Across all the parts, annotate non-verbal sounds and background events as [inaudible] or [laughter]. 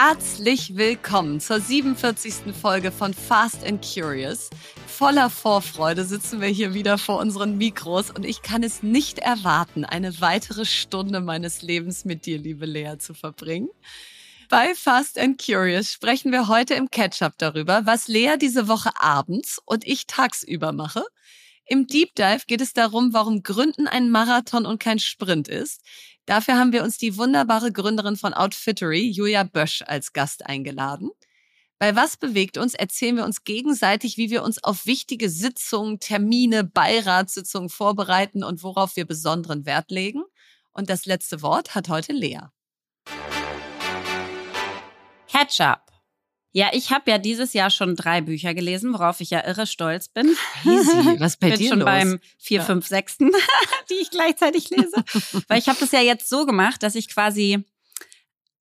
Herzlich willkommen zur 47. Folge von Fast and Curious. Voller Vorfreude sitzen wir hier wieder vor unseren Mikros und ich kann es nicht erwarten, eine weitere Stunde meines Lebens mit dir, liebe Lea, zu verbringen. Bei Fast and Curious sprechen wir heute im Catch-up darüber, was Lea diese Woche abends und ich tagsüber mache. Im Deep Dive geht es darum, warum Gründen ein Marathon und kein Sprint ist. Dafür haben wir uns die wunderbare Gründerin von Outfittery, Julia Bösch, als Gast eingeladen. Bei Was bewegt uns erzählen wir uns gegenseitig, wie wir uns auf wichtige Sitzungen, Termine, Beiratssitzungen vorbereiten und worauf wir besonderen Wert legen. Und das letzte Wort hat heute Lea. Ketchup. Ja, ich habe ja dieses Jahr schon drei Bücher gelesen, worauf ich ja irre stolz bin. [laughs] Easy. Was bei bin dir schon los? beim vier, Ja. fünf, sechsten, [laughs] die ich gleichzeitig lese. [laughs] Weil ich habe das ja jetzt so gemacht, dass ich quasi,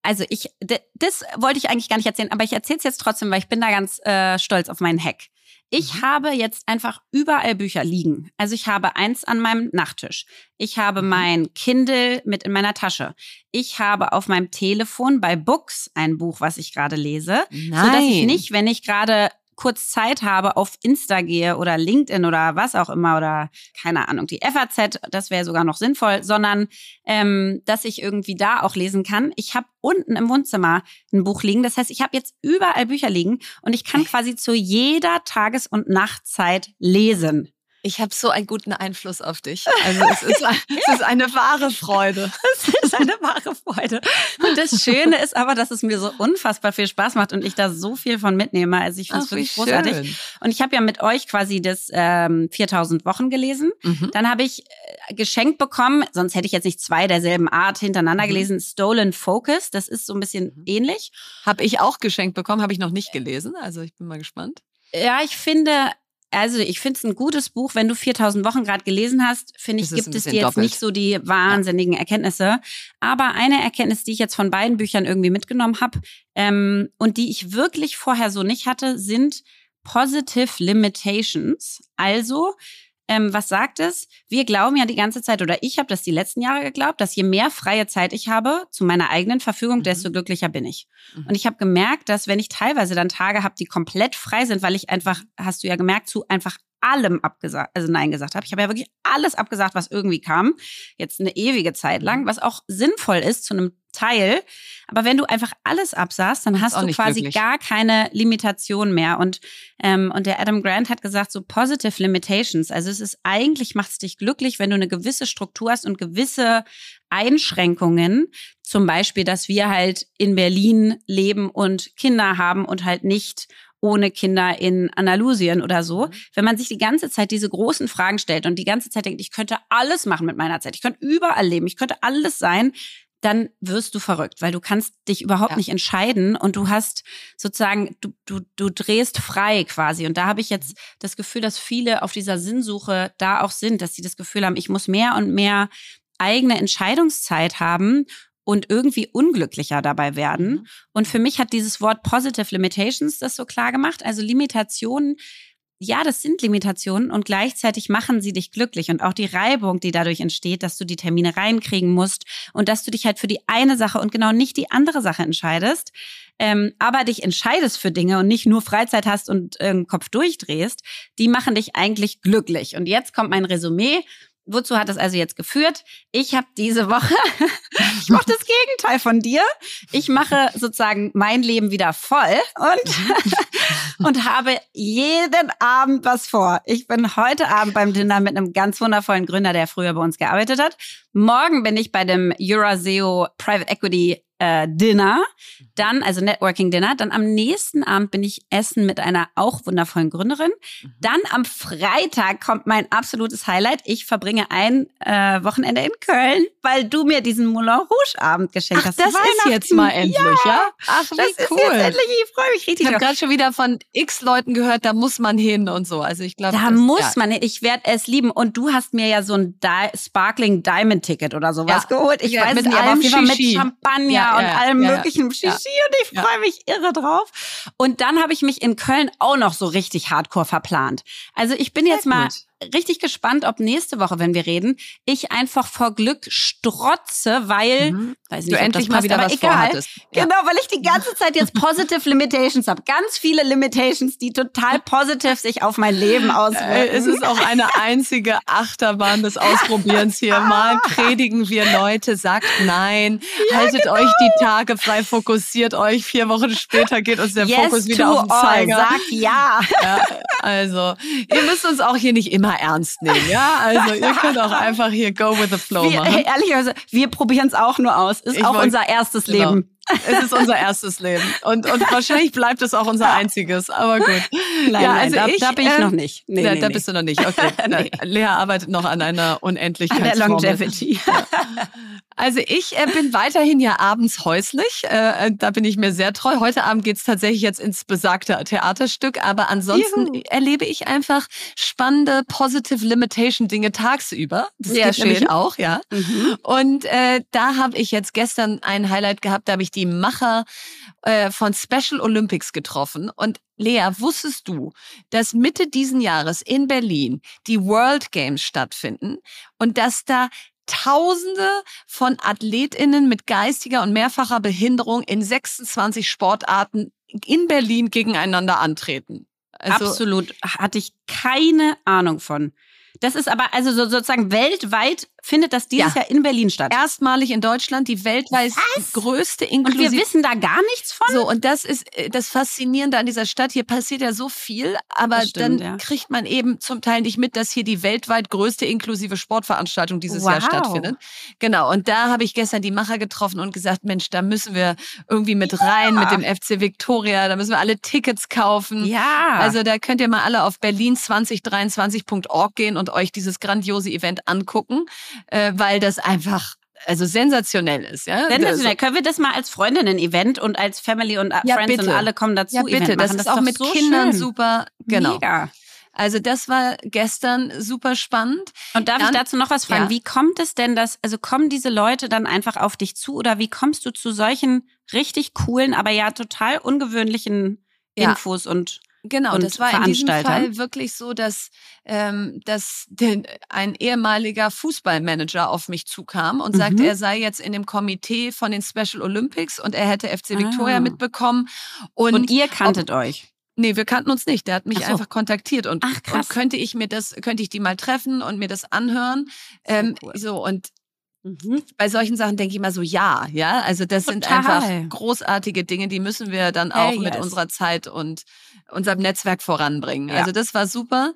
also ich, das wollte ich eigentlich gar nicht erzählen, aber ich erzähle es jetzt trotzdem, weil ich bin da ganz äh, stolz auf meinen Hack. Ich Mhm. habe jetzt einfach überall Bücher liegen. Also ich habe eins an meinem Nachttisch. Ich habe Mhm. mein Kindle mit in meiner Tasche. Ich habe auf meinem Telefon bei Books ein Buch, was ich gerade lese. Nein. So dass ich nicht, wenn ich gerade kurz Zeit habe, auf Insta gehe oder LinkedIn oder was auch immer oder keine Ahnung, die FAZ, das wäre sogar noch sinnvoll, sondern ähm, dass ich irgendwie da auch lesen kann. Ich habe unten im Wohnzimmer ein Buch liegen. Das heißt, ich habe jetzt überall Bücher liegen und ich kann quasi zu jeder Tages- und Nachtzeit lesen. Ich habe so einen guten Einfluss auf dich. Also es ist, [laughs] es ist eine wahre Freude. [laughs] Das ist eine wahre Freude. Und das Schöne ist aber, dass es mir so unfassbar viel Spaß macht und ich da so viel von mitnehme. Also ich finde es wirklich großartig. schön. Und ich habe ja mit euch quasi das ähm, 4000 Wochen gelesen. Mhm. Dann habe ich äh, geschenkt bekommen, sonst hätte ich jetzt nicht zwei derselben Art hintereinander Mhm. gelesen, Stolen Focus. Das ist so ein bisschen Mhm. ähnlich. Habe ich auch geschenkt bekommen, habe ich noch nicht gelesen. Also ich bin mal gespannt. Ja, ich finde, also ich finde es ein gutes Buch. Wenn du 4000 Wochen gerade gelesen hast, finde ich, gibt es dir jetzt doppelt. nicht so die wahnsinnigen Erkenntnisse. Aber eine Erkenntnis, die ich jetzt von beiden Büchern irgendwie mitgenommen habe ähm, und die ich wirklich vorher so nicht hatte, sind Positive Limitations. Also, ähm, was sagt es? Wir glauben ja die ganze Zeit, oder ich habe das die letzten Jahre geglaubt, dass je mehr freie Zeit ich habe zu meiner eigenen Verfügung, Mhm. desto glücklicher bin ich. Mhm. Und ich habe gemerkt, dass wenn ich teilweise dann Tage habe, die komplett frei sind, weil ich einfach, hast du ja gemerkt, zu einfach allem abgesagt, also nein gesagt habe. Ich habe ja wirklich alles abgesagt, was irgendwie kam. Jetzt eine ewige Zeit lang, Mhm. was auch sinnvoll ist zu einem Teil. Aber wenn du einfach alles absagst, dann hast du quasi glücklich. gar keine Limitation mehr. Und, ähm, und der Adam Grant hat gesagt, so positive limitations. Also es ist eigentlich, macht es dich glücklich, wenn du eine gewisse Struktur hast und gewisse Einschränkungen. Zum Beispiel, dass wir halt in Berlin leben und Kinder haben und halt nicht ohne Kinder in Andalusien oder so. Mhm. Wenn man sich die ganze Zeit diese großen Fragen stellt und die ganze Zeit denkt, ich könnte alles machen mit meiner Zeit, ich könnte überall leben, ich könnte alles sein, dann wirst du verrückt, weil du kannst dich überhaupt Ja. nicht entscheiden und du hast sozusagen, du, du, du drehst frei quasi. Und da habe ich jetzt das Gefühl, dass viele auf dieser Sinnsuche da auch sind, dass sie das Gefühl haben, ich muss mehr und mehr eigene Entscheidungszeit haben und irgendwie unglücklicher dabei werden. Mhm. Und für mich hat dieses Wort Positive Limitations das so klar gemacht. Also Limitationen, ja, das sind Limitationen und gleichzeitig machen sie dich glücklich. Und auch die Reibung, die dadurch entsteht, dass du die Termine reinkriegen musst und dass du dich halt für die eine Sache und genau nicht die andere Sache entscheidest, ähm, aber dich entscheidest für Dinge und nicht nur Freizeit hast und äh, Kopf durchdrehst, die machen dich eigentlich glücklich. Und jetzt kommt mein Resümee. Wozu hat es also jetzt geführt? Ich habe diese Woche, [laughs] ich mache das Gegenteil von dir. Ich mache sozusagen mein Leben wieder voll und, [laughs] und habe jeden Abend was vor. Ich bin heute Abend beim Dinner mit einem ganz wundervollen Gründer, der früher bei uns gearbeitet hat. Morgen bin ich bei dem Euraseo Private Equity äh, Dinner, dann, also Networking Dinner. Dann am nächsten Abend bin ich essen mit einer auch wundervollen Gründerin. Mhm. Dann am Freitag kommt mein absolutes Highlight. Ich verbringe ein äh, Wochenende in Köln, weil du mir diesen Moulin Rouge Abend geschenkt Ach, hast. das ist jetzt mal endlich, ja? Ach, wie Das ist cool. jetzt endlich. Ich freue mich Ich richtig habe drauf. gerade schon wieder von x Leuten gehört, da muss man hin und so. Also ich glaube, Da das- muss ja. man hin. Ich werde es lieben. Und du hast mir ja so ein Di Sparkling Diamond Ticket oder sowas Ja. geholt. Ich Ja, weiß nicht, aber auf jeden Fall mit. Champagner Ja, und allem möglichen Shishi. Und ich freue mich irre drauf. Und dann habe ich mich in Köln auch noch so richtig hardcore verplant. Also ich bin jetzt mal gut. Richtig gespannt, ob nächste Woche, wenn wir reden, ich einfach vor Glück strotze, weil, mhm. weiß nicht, du endlich mal wieder was egal. vorhattest. Ja. Genau, weil ich die ganze Zeit jetzt positive Limitations habe. Ganz viele Limitations, die total positiv sich auf mein Leben auswirken. Äh, es ist auch eine einzige Achterbahn des Ausprobierens hier. Mal predigen wir Leute, sagt nein, ja, haltet genau. euch die Tage frei, fokussiert euch. Vier Wochen später geht uns der yes Fokus wieder auf den Zeiger. All. Sag ja. ja. Also, ihr müsst uns auch hier nicht immer ernst nehmen, ja? Also, ihr könnt auch einfach hier go with the flow wir, machen. Ehrlicherweise, wir probieren es auch nur aus. Ist ich auch wollt, unser erstes genau. Leben. Es ist unser erstes Leben. Und, und wahrscheinlich bleibt es auch unser einziges. Aber gut. Nein, ja, also nein, ich, da, bin ich äh, noch nicht. Nee, da, nee, da bist du noch nicht. Okay. [laughs] nee. Lea arbeitet noch an einer Unendlichkeit. An der Longevity. Ja. Also ich äh, bin weiterhin ja abends häuslich. Äh, äh da bin ich mir sehr treu. Heute Abend geht's tatsächlich jetzt ins besagte Theaterstück. Aber ansonsten Juhu. erlebe ich einfach spannende Positive Limitation Dinge tagsüber. Das sehr schön. nämlich auch, ja. Mhm. Und äh, da habe ich jetzt gestern ein Highlight gehabt. Da habe ich die Macher äh, von Special Olympics getroffen. Und Lea, wusstest du, dass Mitte diesen Jahres in Berlin die World Games stattfinden und dass da Tausende von AthletInnen mit geistiger und mehrfacher Behinderung in 26 Sportarten in Berlin gegeneinander antreten. Also, Absolut. Hatte ich keine Ahnung von. Das ist aber also sozusagen weltweit findet das dieses ja. Jahr in Berlin statt. Erstmalig in Deutschland die weltweit Was? größte Inklusiv. Und wir wissen da gar nichts von. So und das ist äh, das Faszinierende an dieser Stadt. Hier passiert ja so viel, aber stimmt, dann ja. kriegt man eben zum Teil nicht mit, dass hier die weltweit größte inklusive Sportveranstaltung dieses wow. Jahr stattfindet. Genau. Und da habe ich gestern die Macher getroffen und gesagt, Mensch, da müssen wir irgendwie mit rein ja. mit dem FC Victoria. Da müssen wir alle Tickets kaufen. Ja. Also da könnt ihr mal alle auf berlin2023.org gehen und euch dieses grandiose Event angucken äh, weil das einfach also sensationell ist, ja. Sensationell. Können wir das mal als Freundinnen-Event und als Family und ja, Friends bitte. und alle kommen dazu ja, bitte. Event machen? Das, ist auch mit so Kindern schön. super. Genau. Mega. Also das war gestern super spannend. Und darf dann, ich dazu noch was fragen? Ja. Wie kommt es denn, dass, also kommen diese Leute dann einfach auf dich zu oder wie kommst du zu solchen richtig coolen, aber ja total ungewöhnlichen Infos ja. und Genau, das war in diesem Fall wirklich so, dass, ähm, dass den, ein ehemaliger Fußballmanager auf mich zukam und mhm. sagte, er sei jetzt in dem Komitee von den Special Olympics und er hätte FC Victoria ah. mitbekommen. Und, und ihr kanntet ob, euch? Nee, wir kannten uns nicht. Der hat mich so. einfach kontaktiert und, Ach, und könnte ich mir das, könnte ich die mal treffen und mir das anhören. Ähm, cool. So und Mhm. Bei solchen Sachen denke ich immer so, ja, ja. Also das Total. sind einfach großartige Dinge, die müssen wir dann auch hey, mit yes. unserer Zeit und unserem Netzwerk voranbringen. Ja. Also das war super.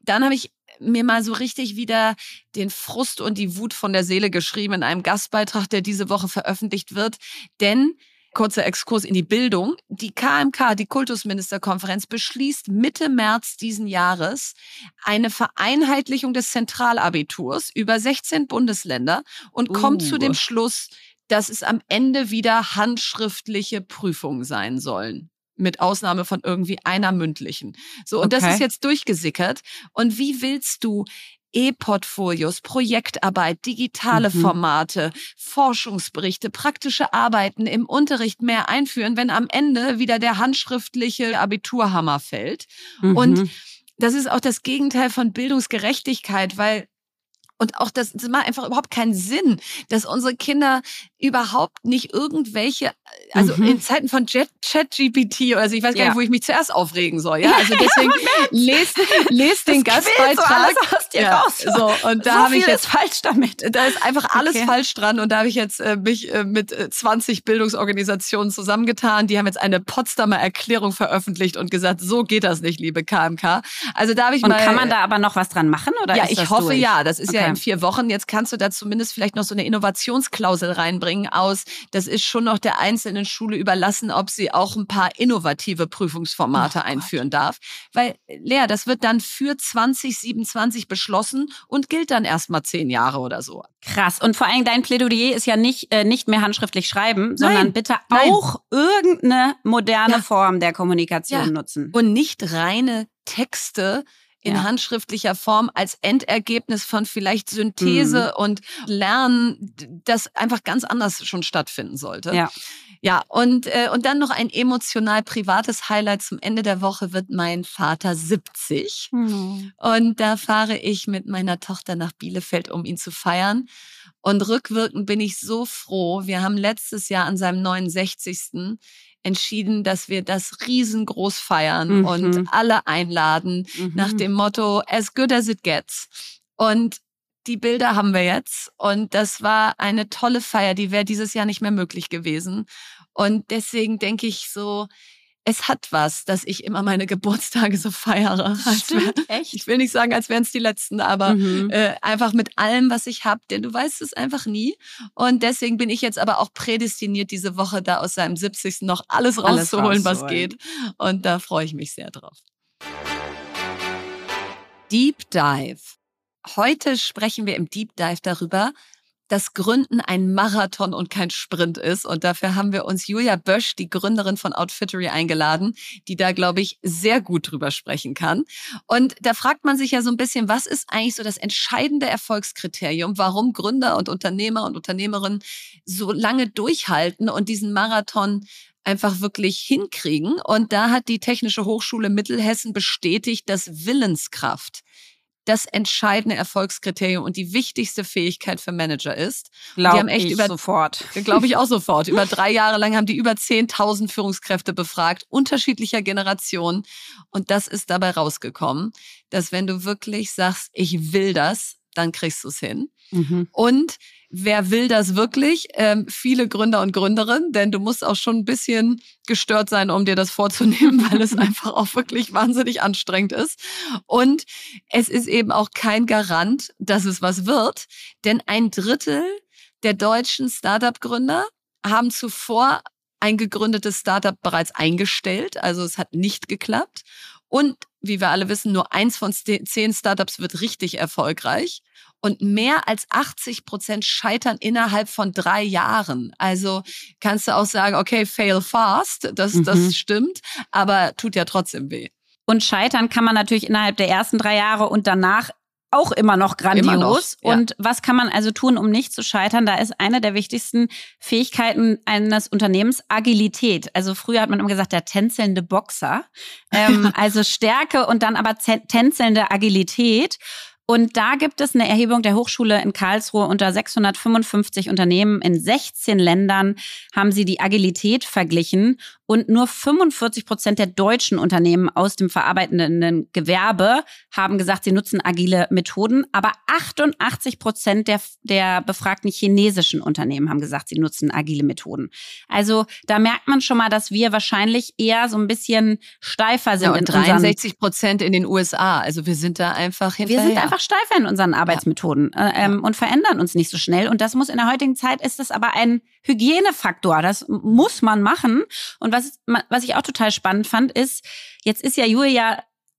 Dann habe ich mir mal so richtig wieder den Frust und die Wut von der Seele geschrieben in einem Gastbeitrag, der diese Woche veröffentlicht wird. Denn Kurzer Exkurs in die Bildung. Die KMK, die Kultusministerkonferenz, beschließt Mitte März diesen Jahres eine Vereinheitlichung des Zentralabiturs über 16 Bundesländer und uh. kommt zu dem uh. Schluss, dass es am Ende wieder handschriftliche Prüfungen sein sollen mit Ausnahme von irgendwie einer mündlichen. So, und okay. das ist jetzt durchgesickert. Und wie willst du E-Portfolios, Projektarbeit, digitale mhm. Formate, Forschungsberichte, praktische Arbeiten im Unterricht mehr einführen, wenn am Ende wieder der handschriftliche Abiturhammer fällt. Mhm. Und das ist auch das Gegenteil von Bildungsgerechtigkeit, weil und auch das, das macht einfach überhaupt keinen Sinn, dass unsere Kinder überhaupt nicht irgendwelche, also mhm. in Zeiten von ChatGPT oder so, ich weiß gar ja. nicht, wo ich mich zuerst aufregen soll. Ja, also deswegen lest, lest den Gastbeitrag. So aus dir ja, raus. So und da so habe ich jetzt falsch damit. Da ist einfach alles okay. falsch dran und da habe ich jetzt äh, mich äh, mit äh, 20 Bildungsorganisationen zusammengetan. Die haben jetzt eine Potsdamer Erklärung veröffentlicht und gesagt, so geht das nicht, liebe KMK. Also da habe ich und mal. kann man da aber noch was dran machen oder? Ja, ich hoffe durch? ja. Das ist okay. ja in vier Wochen. Jetzt kannst du da zumindest vielleicht noch so eine Innovationsklausel reinbringen aus. Das ist schon noch der einzelnen Schule überlassen, ob sie auch ein paar innovative Prüfungsformate oh einführen darf. Weil, Lea, das wird dann für 2027 beschlossen und gilt dann erst mal zehn Jahre oder so. Krass. Und vor allem dein Plädoyer ist ja nicht, äh, nicht mehr handschriftlich schreiben, Nein. sondern bitte Nein. auch irgendeine moderne ja. Form der Kommunikation ja. nutzen. Und nicht reine Texte in ja. handschriftlicher Form als Endergebnis von vielleicht Synthese mhm. und Lernen, das einfach ganz anders schon stattfinden sollte. Ja. Ja, und, äh, und dann noch ein emotional privates Highlight zum Ende der Woche wird mein Vater 70. Mhm. Und da fahre ich mit meiner Tochter nach Bielefeld, um ihn zu feiern. Und rückwirkend bin ich so froh. Wir haben letztes Jahr an seinem 69 entschieden, dass wir das riesengroß feiern mhm. und alle einladen mhm. nach dem Motto as good as it gets. Und die Bilder haben wir jetzt und das war eine tolle Feier, die wäre dieses Jahr nicht mehr möglich gewesen. Und deswegen denke ich so, es hat was, dass ich immer meine Geburtstage so feiere. Stimmt, wär, echt? Ich will nicht sagen, als wären es die letzten, aber mhm. äh, einfach mit allem, was ich habe, denn du weißt es einfach nie. Und deswegen bin ich jetzt aber auch prädestiniert, diese Woche da aus seinem 70. noch alles rauszuholen, alles was geht. Und da freue ich mich sehr drauf. Deep Dive. Heute sprechen wir im Deep Dive darüber, dass Gründen ein Marathon und kein Sprint ist. Und dafür haben wir uns Julia Bösch, die Gründerin von Outfittery, eingeladen, die da, glaube ich, sehr gut drüber sprechen kann. Und da fragt man sich ja so ein bisschen, was ist eigentlich so das entscheidende Erfolgskriterium, warum Gründer und Unternehmer und Unternehmerinnen so lange durchhalten und diesen Marathon einfach wirklich hinkriegen. Und da hat die Technische Hochschule Mittelhessen bestätigt, dass Willenskraft das entscheidende Erfolgskriterium und die wichtigste Fähigkeit für Manager ist. Glaube ich über, sofort. Glaube ich auch [laughs] sofort. über drei Jahre lang haben die über 10.000 Führungskräfte befragt, unterschiedlicher Generationen. Und das ist dabei rausgekommen, dass wenn du wirklich sagst, ich will das, dann kriegst du es hin. Mhm. Und wer will das wirklich? Ähm, viele Gründer und Gründerinnen, denn du musst auch schon ein bisschen gestört sein, um dir das vorzunehmen, [laughs] weil es einfach auch wirklich wahnsinnig anstrengend ist. Und es ist eben auch kein Garant, dass es was wird, denn ein Drittel der deutschen Startup-Gründer haben zuvor ein gegründetes Startup bereits eingestellt, also es hat nicht geklappt. Und wie wir alle wissen, nur eins von zehn Startups wird richtig erfolgreich und mehr als 80 Prozent scheitern innerhalb von drei Jahren. Also kannst du auch sagen, okay, fail fast, das, mhm. das stimmt, aber tut ja trotzdem weh. Und scheitern kann man natürlich innerhalb der ersten drei Jahre und danach auch immer noch grandios. Immer noch, ja. Und was kann man also tun, um nicht zu scheitern? Da ist eine der wichtigsten Fähigkeiten eines Unternehmens Agilität. Also früher hat man immer gesagt, der tänzelnde Boxer. Ähm, also Stärke und dann aber tänzelnde Agilität. Und da gibt es eine Erhebung der Hochschule in Karlsruhe unter 655 Unternehmen in 16 Ländern haben sie die Agilität verglichen und nur 45 Prozent der deutschen Unternehmen aus dem verarbeitenden Gewerbe haben gesagt, sie nutzen agile Methoden, aber 88 Prozent der, der befragten chinesischen Unternehmen haben gesagt, sie nutzen agile Methoden. Also da merkt man schon mal, dass wir wahrscheinlich eher so ein bisschen steifer sind. Ja, und 63 Prozent in den USA. Also wir sind da einfach hinterher. Wir sind einfach steifer in unseren Arbeitsmethoden ja. äh, ähm, und verändern uns nicht so schnell. Und das muss in der heutigen Zeit ist das aber ein Hygienefaktor. Das muss man machen. Und was, was ich auch total spannend fand, ist, jetzt ist ja Julia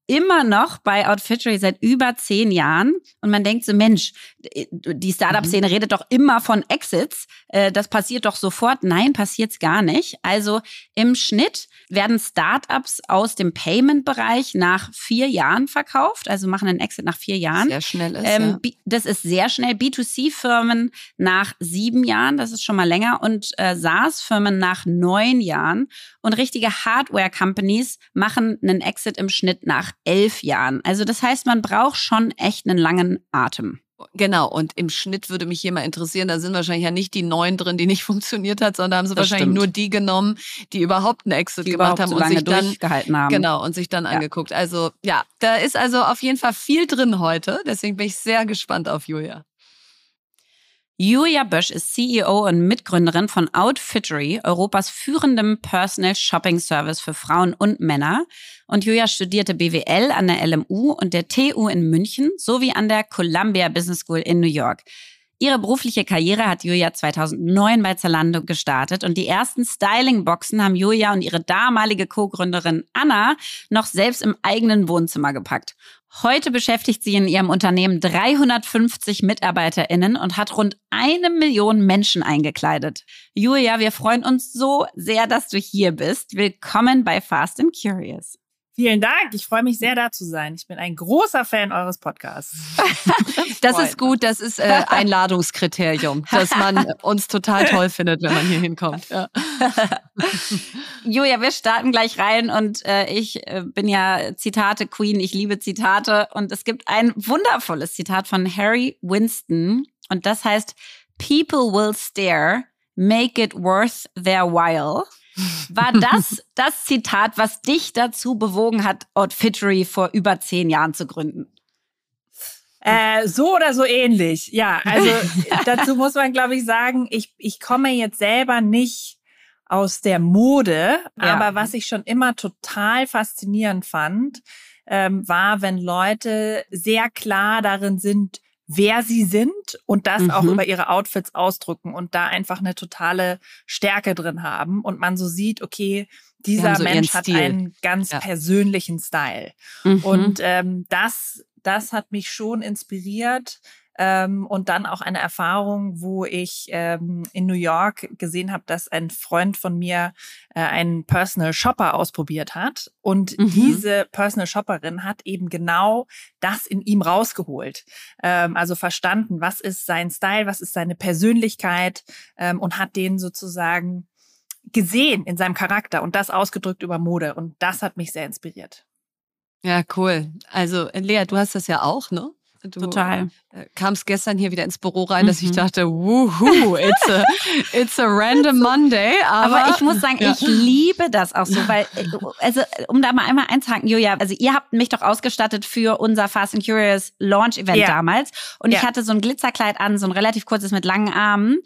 immer noch bei Outfittery seit über zehn Jahren und man denkt so, Mensch, die Startup-Szene mhm. redet doch immer von Exits. Äh, das passiert doch sofort. Nein, passiert's gar nicht. Also im Schnitt werden Startups aus dem Payment-Bereich nach vier Jahren verkauft, also machen einen Exit nach vier Jahren. Sehr schnell ist. Ähm, ja. Das ist sehr schnell. B2C-Firmen nach sieben Jahren, das ist schon mal länger, und äh, SaaS-Firmen nach neun Jahren. Und richtige Hardware-Companies machen einen Exit im Schnitt nach elf Jahren. Also das heißt, man braucht schon echt einen langen Atem. Genau, und im Schnitt würde mich hier mal interessieren, da sind wahrscheinlich ja nicht die neun drin, die nicht [laughs] funktioniert hat, sondern haben sie das wahrscheinlich stimmt. nur die genommen, die überhaupt einen Exit die gemacht haben so und sich dann haben. Genau, und sich dann ja. angeguckt. Also ja, da ist also auf jeden Fall viel drin heute, deswegen bin ich sehr gespannt auf Julia. Julia Bösch ist CEO und Mitgründerin von Outfittery, Europas führendem Personal Shopping Service für Frauen und Männer. Und Julia studierte BWL an der LMU und der TU in München sowie an der Columbia Business School in New York. Ihre berufliche Karriere hat Julia 2009 bei Zalando gestartet und die ersten Styling-Boxen haben Julia und ihre damalige Co-Gründerin Anna noch selbst im eigenen Wohnzimmer gepackt. Heute beschäftigt sie in ihrem Unternehmen 350 MitarbeiterInnen und hat rund eine Million Menschen eingekleidet. Julia, wir freuen uns so sehr, dass du hier bist. Willkommen bei Fast and Curious. Vielen Dank. Ich freue mich sehr, da zu sein. Ich bin ein großer Fan eures Podcasts. [laughs] das ist gut. Das ist äh, Einladungskriterium, [laughs] dass man uns total toll findet, wenn man hier hinkommt. Ja. [laughs] Julia, wir starten gleich rein und äh, ich äh, bin ja Zitate Queen. Ich liebe Zitate und es gibt ein wundervolles Zitat von Harry Winston und das heißt: People will stare, make it worth their while. War das das Zitat, was dich dazu bewogen hat, Outfittery vor über zehn Jahren zu gründen? Äh, so oder so ähnlich. Ja, also [laughs] dazu muss man, glaube ich, sagen, ich, ich komme jetzt selber nicht aus der Mode, ja. aber was ich schon immer total faszinierend fand, ähm, war, wenn Leute sehr klar darin sind, wer sie sind und das mhm. auch über ihre Outfits ausdrücken und da einfach eine totale Stärke drin haben und man so sieht, okay, dieser so Mensch hat einen ganz ja. persönlichen Style. Mhm. Und ähm, das, das hat mich schon inspiriert, ähm, und dann auch eine Erfahrung, wo ich ähm, in New York gesehen habe, dass ein Freund von mir äh, einen Personal Shopper ausprobiert hat. Und mhm. diese Personal Shopperin hat eben genau das in ihm rausgeholt. Ähm, also verstanden, was ist sein Style, was ist seine Persönlichkeit ähm, und hat den sozusagen gesehen in seinem Charakter und das ausgedrückt über Mode. Und das hat mich sehr inspiriert. Ja, cool. Also, Lea, du hast das ja auch, ne? Du Total. Äh, kamst gestern hier wieder ins Büro rein, dass ich mhm. dachte, wuhu, it's a, [laughs] it's a random Monday. Aber, aber ich muss sagen, ja. ich liebe das auch so, weil, äh, [laughs] also, um da mal einmal einzuhaken, Julia, also ihr habt mich doch ausgestattet für unser Fast and Curious Launch Event ja. damals. Und ja. ich hatte so ein Glitzerkleid an, so ein relativ kurzes mit langen Armen.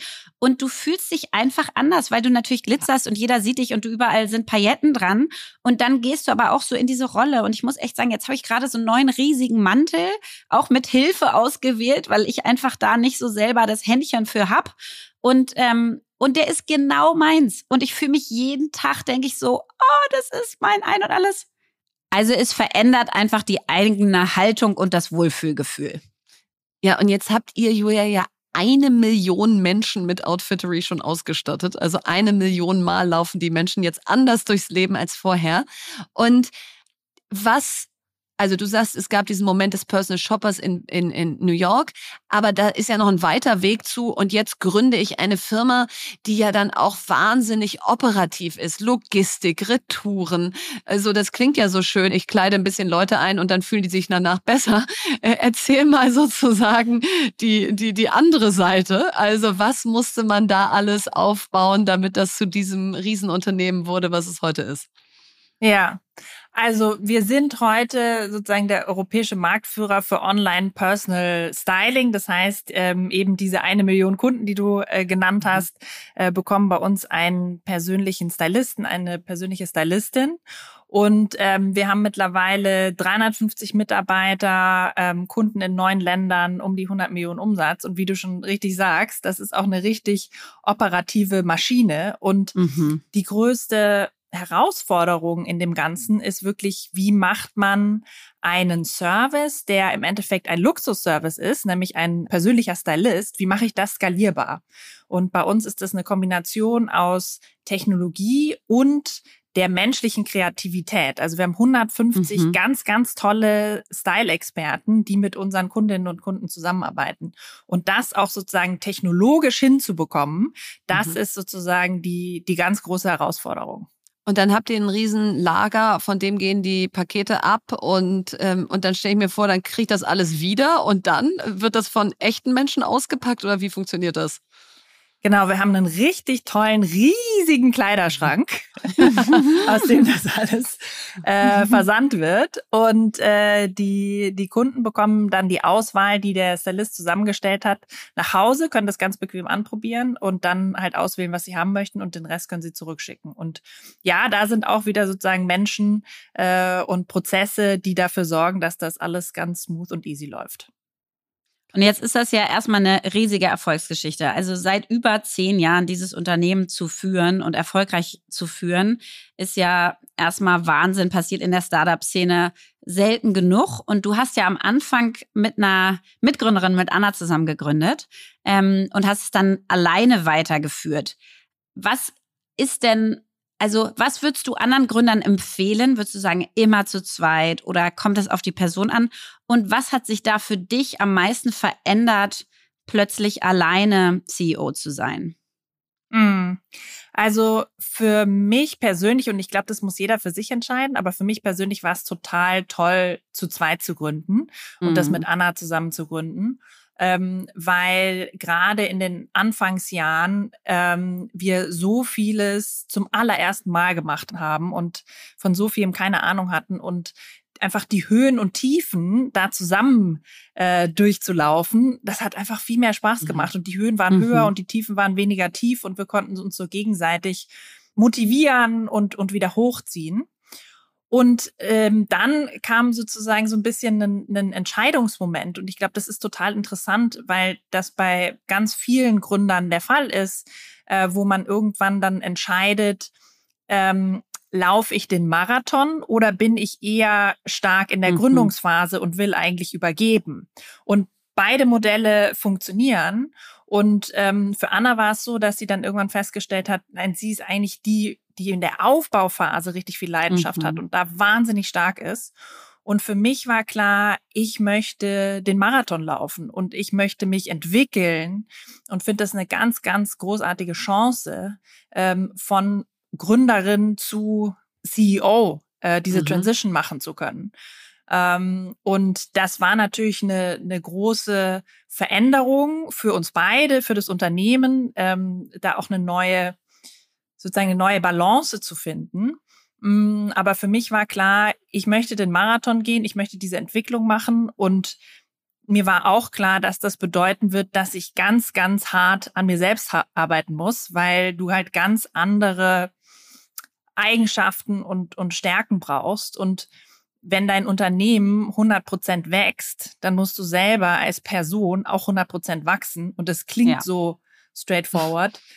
Und du fühlst dich einfach anders, weil du natürlich glitzerst und jeder sieht dich und du überall sind Pailletten dran. Und dann gehst du aber auch so in diese Rolle. Und ich muss echt sagen, jetzt habe ich gerade so einen neuen riesigen Mantel, auch mit Hilfe ausgewählt, weil ich einfach da nicht so selber das Händchen für hab. Und ähm, und der ist genau meins. Und ich fühle mich jeden Tag, denke ich so, oh, das ist mein Ein und alles. Also es verändert einfach die eigene Haltung und das Wohlfühlgefühl. Ja, und jetzt habt ihr, Julia, ja eine Million Menschen mit Outfittery schon ausgestattet. Also eine Million Mal laufen die Menschen jetzt anders durchs Leben als vorher. Und was also du sagst, es gab diesen Moment des Personal Shoppers in, in, in New York, aber da ist ja noch ein weiter Weg zu und jetzt gründe ich eine Firma, die ja dann auch wahnsinnig operativ ist. Logistik, Retouren. Also das klingt ja so schön. Ich kleide ein bisschen Leute ein und dann fühlen die sich danach besser. Äh, erzähl mal sozusagen die, die, die andere Seite. Also was musste man da alles aufbauen, damit das zu diesem Riesenunternehmen wurde, was es heute ist? Ja, also wir sind heute sozusagen der europäische Marktführer für Online Personal Styling. Das heißt, ähm, eben diese eine Million Kunden, die du äh, genannt mhm. hast, äh, bekommen bei uns einen persönlichen Stylisten, eine persönliche Stylistin. Und ähm, wir haben mittlerweile 350 Mitarbeiter, ähm, Kunden in neun Ländern, um die 100 Millionen Umsatz. Und wie du schon richtig sagst, das ist auch eine richtig operative Maschine. Und mhm. die größte Herausforderung in dem Ganzen ist wirklich, wie macht man einen Service, der im Endeffekt ein Luxusservice ist, nämlich ein persönlicher Stylist, wie mache ich das skalierbar? Und bei uns ist das eine Kombination aus Technologie und der menschlichen Kreativität. Also wir haben 150 mhm. ganz, ganz tolle Style-Experten, die mit unseren Kundinnen und Kunden zusammenarbeiten. Und das auch sozusagen technologisch hinzubekommen, das mhm. ist sozusagen die, die ganz große Herausforderung. Und dann habt ihr ein riesen Lager, von dem gehen die Pakete ab und, ähm, und dann stelle ich mir vor, dann kriegt das alles wieder und dann wird das von echten Menschen ausgepackt oder wie funktioniert das? Genau, wir haben einen richtig tollen, riesigen Kleiderschrank, [laughs] aus dem das alles äh, [laughs] versandt wird. Und äh, die, die Kunden bekommen dann die Auswahl, die der Stylist zusammengestellt hat, nach Hause, können das ganz bequem anprobieren und dann halt auswählen, was sie haben möchten und den Rest können sie zurückschicken. Und ja, da sind auch wieder sozusagen Menschen äh, und Prozesse, die dafür sorgen, dass das alles ganz smooth und easy läuft. Und jetzt ist das ja erstmal eine riesige Erfolgsgeschichte. Also seit über zehn Jahren dieses Unternehmen zu führen und erfolgreich zu führen, ist ja erstmal Wahnsinn passiert in der Startup-Szene selten genug. Und du hast ja am Anfang mit einer Mitgründerin, mit Anna zusammen gegründet ähm, und hast es dann alleine weitergeführt. Was ist denn Also, was würdest du anderen Gründern empfehlen? Würdest du sagen, immer zu zweit oder kommt es auf die Person an? Und was hat sich da für dich am meisten verändert, plötzlich alleine CEO zu sein? Mm. Also für mich persönlich, und ich glaube, das muss jeder für sich entscheiden, aber für mich persönlich war es total toll, zu zweit zu gründen und mhm. das mit Anna zusammen zu gründen ähm, weil gerade in den Anfangsjahren ähm, wir so vieles zum allerersten Mal gemacht haben und von so vielem keine Ahnung hatten und einfach die Höhen und Tiefen da zusammen äh, durchzulaufen, das hat einfach viel mehr Spaß mhm. gemacht. Und die Höhen waren mhm. höher und die Tiefen waren weniger tief und wir konnten uns so gegenseitig motivieren und, und wieder hochziehen. Und ähm, dann kam sozusagen so ein bisschen ein, ein Entscheidungsmoment. Und ich glaube, das ist total interessant, weil das bei ganz vielen Gründern der Fall ist, äh, wo man irgendwann dann entscheidet, ähm, laufe ich den Marathon oder bin ich eher stark in der mhm. Gründungsphase und will eigentlich übergeben? Und beide Modelle funktionieren. Und ähm, für Anna war es so, dass sie dann irgendwann festgestellt hat, nein, sie ist eigentlich die die in der Aufbauphase richtig viel Leidenschaft mhm. hat und da wahnsinnig stark ist. Und für mich war klar, ich möchte den Marathon laufen und ich möchte mich entwickeln und finde das eine ganz, ganz großartige Chance, ähm, von Gründerin zu CEO äh, diese mhm. Transition machen zu können. Ähm, und das war natürlich eine, eine große Veränderung für uns beide, für das Unternehmen, ähm, da auch eine neue sozusagen eine neue Balance zu finden. Mm, aber für mich war klar, ich möchte den Marathon gehen, ich möchte diese Entwicklung machen und mir war auch klar, dass das bedeuten wird, dass ich ganz, ganz hart an mir selbst arbeiten muss, weil du halt ganz andere Eigenschaften und, und Stärken brauchst. Und wenn dein Unternehmen 100 Prozent wächst, dann musst du selber als Person auch 100 Prozent wachsen. Und das klingt ja. so straightforward. [laughs]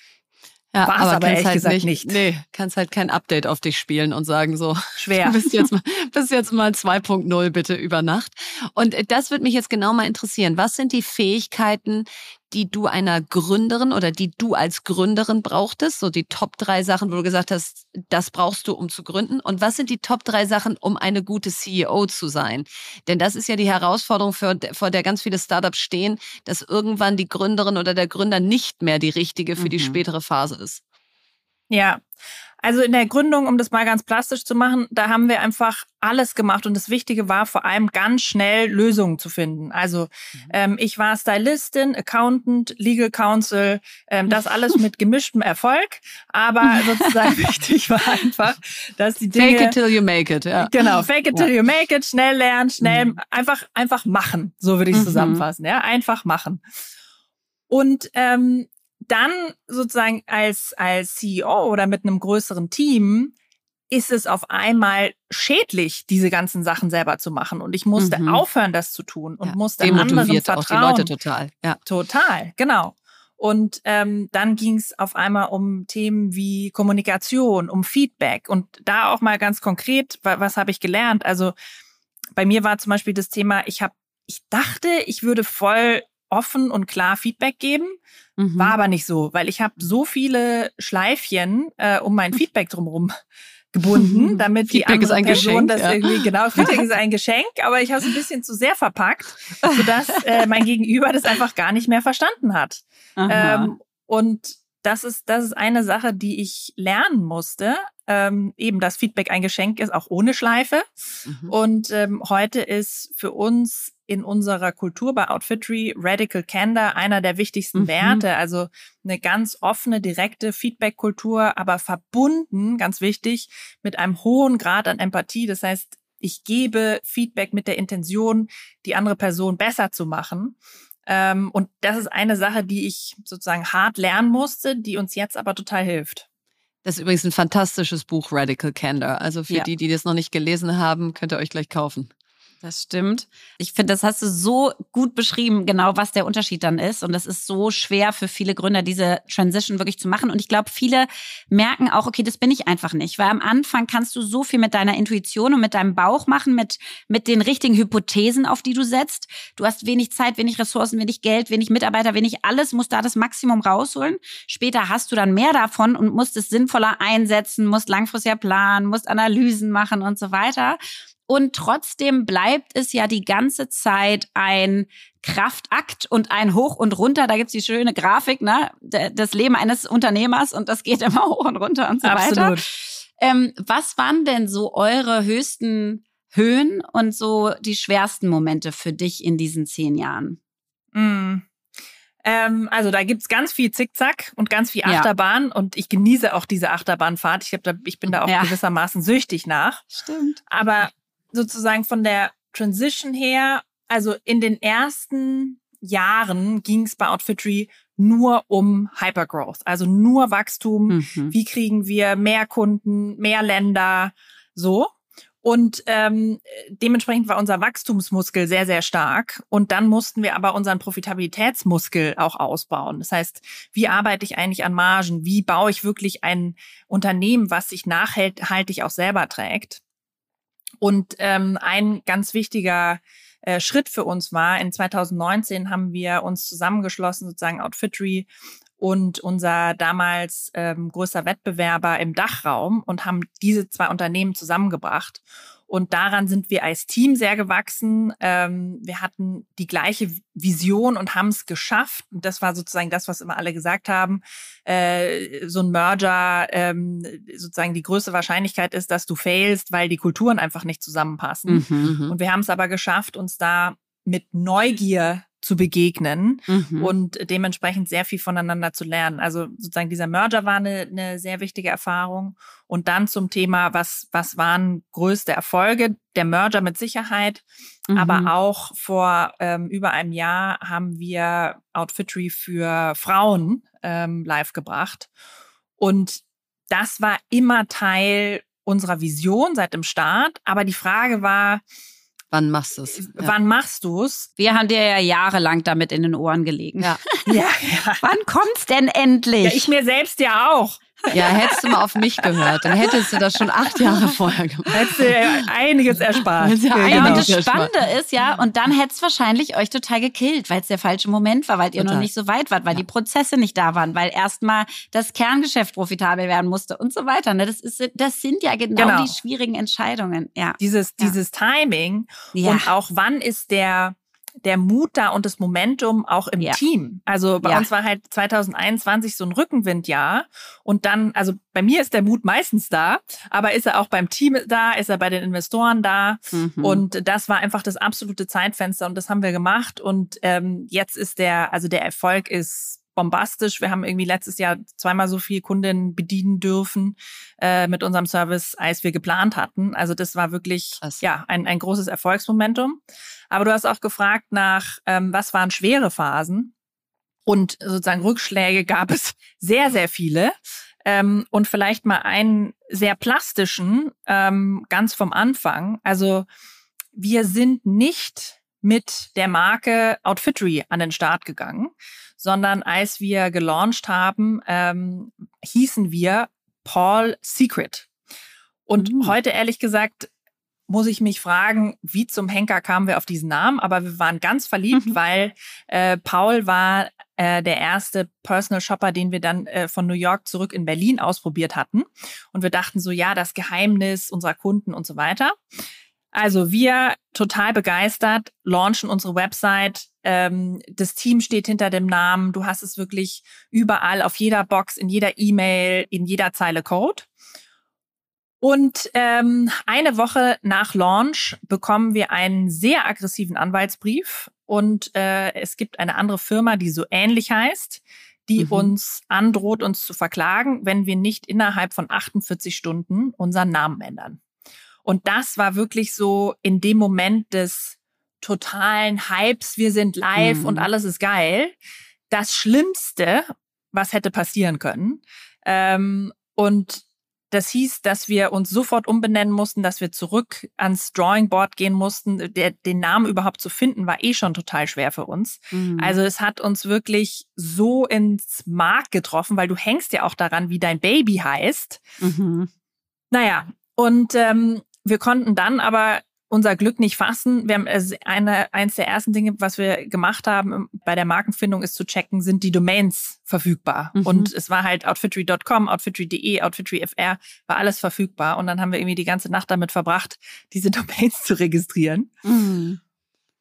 Ja, War's aber, aber ehrlich halt gesagt nicht, nicht. Nee, kannst halt kein Update auf dich spielen und sagen so, schwer. [laughs] Du bist jetzt mal, bist jetzt mal 2.0 bitte über Nacht. Und das würde mich jetzt genau mal interessieren. Was sind die Fähigkeiten, die du einer Gründerin oder die du als Gründerin brauchtest? So die Top drei Sachen, wo du gesagt hast, das brauchst du, um zu gründen. Und was sind die Top drei Sachen, um eine gute CEO zu sein? Denn das ist ja die Herausforderung, für, vor der ganz viele Startups stehen, dass irgendwann die Gründerin oder der Gründer nicht mehr die richtige für mhm. die spätere Phase ist. Ja, also in der Gründung, um das mal ganz plastisch zu machen, da haben wir einfach alles gemacht und das Wichtige war vor allem ganz schnell Lösungen zu finden. Also mhm. ähm, ich war Stylistin, Accountant, Legal Counsel, ähm, das [laughs] alles mit gemischtem Erfolg, aber [laughs] sozusagen wichtig war einfach, dass die Dinge... Fake it till you make it, ja. Genau, fake it till you make it, schnell lernen, schnell, mhm. einfach, einfach machen, so würde ich es mhm. zusammenfassen, ja, einfach machen. Und ähm, dann sozusagen als, als CEO oder mit einem größeren Team ist es auf einmal schädlich, diese ganzen Sachen selber zu machen. Und ich musste mhm. aufhören, das zu tun und ja, musste anderen vertrauen. auch die Leute total. Ja. Total, genau. Und ähm, dann ging es auf einmal um Themen wie Kommunikation, um Feedback und da auch mal ganz konkret, was, was habe ich gelernt? Also bei mir war zum Beispiel das Thema, ich habe, ich dachte, ich würde voll offen und klar Feedback geben. Mhm. War aber nicht so, weil ich habe so viele Schleifchen äh, um mein Feedback drumherum gebunden, [laughs] damit die Feedback andere Person Geschenk, das ja. irgendwie genau [laughs] Feedback ist ein Geschenk, aber ich habe es ein bisschen zu sehr verpackt, sodass äh, [laughs] mein Gegenüber das einfach gar nicht mehr verstanden hat. Ähm, und das ist das ist eine Sache, die ich lernen musste. Ähm, eben, dass Feedback ein Geschenk ist, auch ohne Schleife. Mhm. Und ähm, heute ist für uns in unserer Kultur bei Outfitry Radical Candor einer der wichtigsten mhm. Werte. Also eine ganz offene, direkte Feedback-Kultur, aber verbunden, ganz wichtig, mit einem hohen Grad an Empathie. Das heißt, ich gebe Feedback mit der Intention, die andere Person besser zu machen. Ähm, und das ist eine Sache, die ich sozusagen hart lernen musste, die uns jetzt aber total hilft. Das ist übrigens ein fantastisches Buch, Radical Candor. Also für ja. die, die das noch nicht gelesen haben, könnt ihr euch gleich kaufen. Das stimmt. Ich finde, das hast du so gut beschrieben, genau was der Unterschied dann ist. Und das ist so schwer für viele Gründer, diese Transition wirklich zu machen. Und ich glaube, viele merken auch, okay, das bin ich einfach nicht. Weil am Anfang kannst du so viel mit deiner Intuition und mit deinem Bauch machen, mit, mit den richtigen Hypothesen, auf die du setzt. Du hast wenig Zeit, wenig Ressourcen, wenig Geld, wenig Mitarbeiter, wenig alles, musst da das Maximum rausholen. Später hast du dann mehr davon und musst es sinnvoller einsetzen, musst langfristiger planen, musst Analysen machen und so weiter. Und trotzdem bleibt es ja die ganze Zeit ein Kraftakt und ein Hoch und runter. Da gibt's die schöne Grafik, ne? Das Leben eines Unternehmers und das geht immer [laughs] hoch und runter und so Absolut. weiter. Ähm, was waren denn so eure höchsten Höhen und so die schwersten Momente für dich in diesen zehn Jahren? Mm. Ähm, also da gibt's ganz viel Zickzack und ganz viel Achterbahn ja. und ich genieße auch diese Achterbahnfahrt. Ich, hab ich bin da auch ja. gewissermaßen süchtig nach. Stimmt. Aber sozusagen von der Transition her, also in den ersten Jahren ging es bei Outfittery nur um Hypergrowth, also nur Wachstum. Mhm. Wie kriegen wir mehr Kunden, mehr Länder, so. Und ähm, dementsprechend war unser Wachstumsmuskel sehr, sehr stark. Und dann mussten wir aber unseren Profitabilitätsmuskel auch ausbauen. Das heißt, wie arbeite ich eigentlich an Margen? Wie baue ich wirklich ein Unternehmen, was sich nachhaltig auch selber trägt? Und ähm, ein ganz wichtiger äh, Schritt für uns war, in 2019 haben wir uns zusammengeschlossen, sozusagen Outfittery und unser damals ähm, größter Wettbewerber im Dachraum und haben diese zwei Unternehmen zusammengebracht. Und daran sind wir als Team sehr gewachsen. Ähm, wir hatten die gleiche Vision und haben es geschafft. Und das war sozusagen das, was immer alle gesagt haben. Äh, so ein Merger, ähm, sozusagen die größte Wahrscheinlichkeit ist, dass du failst, weil die Kulturen einfach nicht zusammenpassen. Mhm, mhm. und wir haben es aber geschafft, uns da mit Neugier zu begegnen mhm. und dementsprechend sehr viel voneinander zu lernen. Also sozusagen dieser Merger war eine, eine sehr wichtige Erfahrung. Und dann zum Thema, was, was waren größte Erfolge? Der Merger mit Sicherheit, mhm. aber auch vor ähm, über einem Jahr haben wir Outfittery für Frauen ähm, live gebracht. Und das war immer Teil unserer Vision seit dem Start. Aber die Frage war, Wann machst du es? Ja. Wann machst du es? Wir haben dir ja jahrelang damit in den Ohren gelegen. Ja. [laughs] ja, ja. Wann kommt's denn endlich? Ja, ich mir selbst ja auch. Ja, hättest du mal auf mich gehört, dann hättest du das schon acht Jahre vorher gemacht. Hättest du einiges erspart. Ja, genau. Und das Spannende ist ja, und dann hätte es wahrscheinlich euch total gekillt, weil es der falsche Moment war, weil ihr total. noch nicht so weit wart, weil ja. die Prozesse nicht da waren, weil erstmal das Kerngeschäft profitabel werden musste und so weiter. Ne? Das, ist, das sind ja genau, genau. die schwierigen Entscheidungen. Ja. Dieses, ja. dieses Timing und auch wann ist der der Mut da und das Momentum auch im ja. Team. Also bei ja. uns war halt 2021 so ein Rückenwindjahr und dann, also bei mir ist der Mut meistens da, aber ist er auch beim Team da, ist er bei den Investoren da mhm. und das war einfach das absolute Zeitfenster und das haben wir gemacht und ähm, jetzt ist der, also der Erfolg ist bombastisch. Wir haben irgendwie letztes Jahr zweimal so viel Kundinnen bedienen dürfen äh, mit unserem Service, als wir geplant hatten. Also das war wirklich Krass. ja ein, ein großes Erfolgsmomentum. Aber du hast auch gefragt nach, ähm, was waren schwere Phasen? Und sozusagen Rückschläge gab es [laughs] sehr, sehr viele. Ähm, und vielleicht mal einen sehr plastischen, ähm, ganz vom Anfang. Also wir sind nicht mit der Marke Outfittery an den Start gegangen, sondern als wir gelauncht haben, ähm, hießen wir Paul Secret. Und mhm. heute ehrlich gesagt muss ich mich fragen, wie zum Henker kamen wir auf diesen Namen, aber wir waren ganz verliebt, mhm. [laughs] weil äh, Paul war äh, der erste Personal Shopper, den wir dann äh, von New York zurück in Berlin ausprobiert hatten. Und wir dachten so, ja, das Geheimnis unserer Kunden und so weiter. Also wir total begeistert, launchen unsere Website. Ähm, das Team steht hinter dem Namen. Du hast es wirklich überall, auf jeder Box, in jeder E-Mail, in jeder Zeile Code. Und ähm, eine Woche nach Launch bekommen wir einen sehr aggressiven Anwaltsbrief und äh, es gibt eine andere Firma, die so ähnlich heißt, die mhm. uns androht, uns zu verklagen, wenn wir nicht innerhalb von 48 Stunden unseren Namen ändern. Und das war wirklich so in dem Moment des totalen Hypes, wir sind live mhm. und alles ist geil, das Schlimmste, was hätte passieren können. Ähm, und das hieß, dass wir uns sofort umbenennen mussten, dass wir zurück ans Drawing Board gehen mussten. Der, den Namen überhaupt zu finden, war eh schon total schwer für uns. Mhm. Also es hat uns wirklich so ins Mark getroffen, weil du hängst ja auch daran, wie dein Baby heißt. Mhm. Naja, und ähm, wir konnten dann aber unser Glück nicht fassen. Wir haben also eine, eins der ersten Dinge, was wir gemacht haben ähm, bei der Markenfindung, ist zu checken, sind die Domains verfügbar. Mhm. Und es war halt outfittery.com, outfittery.de, outfittery.fr, war alles verfügbar. Und dann haben wir irgendwie die ganze Nacht damit verbracht, [laughs] diese Domains zu registrieren. Mhm.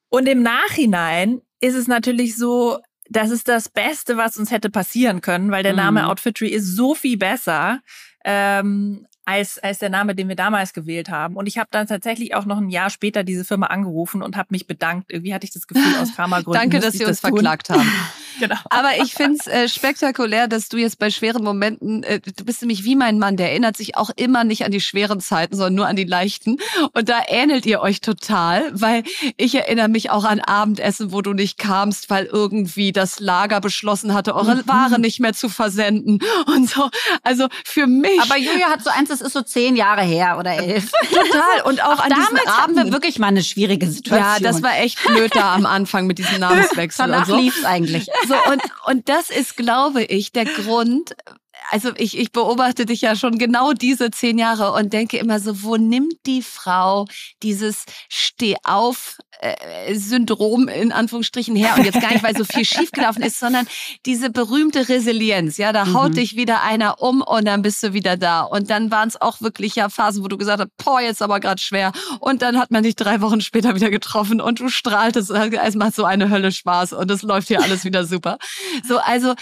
Und im Nachhinein ist es natürlich so, das ist das Beste, was uns hätte passieren können, weil der Name mhm. Outfittery ist so viel besser. Ähm, als, als der Name, den wir damals gewählt haben. Und ich habe dann tatsächlich auch noch ein Jahr später diese Firma angerufen und habe mich bedankt. Irgendwie hatte ich das Gefühl aus [laughs] Karma-Gründen. Danke, dass Sie uns tun. verklagt haben. [laughs] genau. Aber ich finde es äh, spektakulär, dass du jetzt bei schweren Momenten, äh, du bist nämlich wie mein Mann, der erinnert sich auch immer nicht an die schweren Zeiten, sondern nur an die leichten. Und da ähnelt ihr euch total, weil ich erinnere mich auch an Abendessen, wo du nicht kamst, weil irgendwie das Lager beschlossen hatte, eure mhm. Ware nicht mehr zu versenden und so. Also für mich. Aber Julia hat so eins das ist so zehn Jahre her oder elf. [laughs] Total. Und auch, auch an damals hatten wir wirklich mal eine schwierige Situation. Ja, das war echt blöd da am Anfang mit diesem [laughs] Namenswechsel. Danach und so. lief's eigentlich. So, und, und das ist, glaube ich, der Grund, also ich, ich beobachte dich ja schon genau diese zehn Jahre und denke immer so, wo nimmt die Frau dieses Steh-auf-Syndrom in Anführungsstrichen her? Und jetzt gar nicht, weil so viel [laughs] schiefgelaufen ist, sondern diese berühmte Resilienz. Ja, da haut mhm. dich wieder einer um und dann bist du wieder da. Und dann waren es auch wirklich ja Phasen, wo du gesagt hast, boah, jetzt aber gerade schwer. Und dann hat man dich drei Wochen später wieder getroffen und du strahltest, es macht so eine Hölle Spaß und es läuft hier alles wieder super. So, also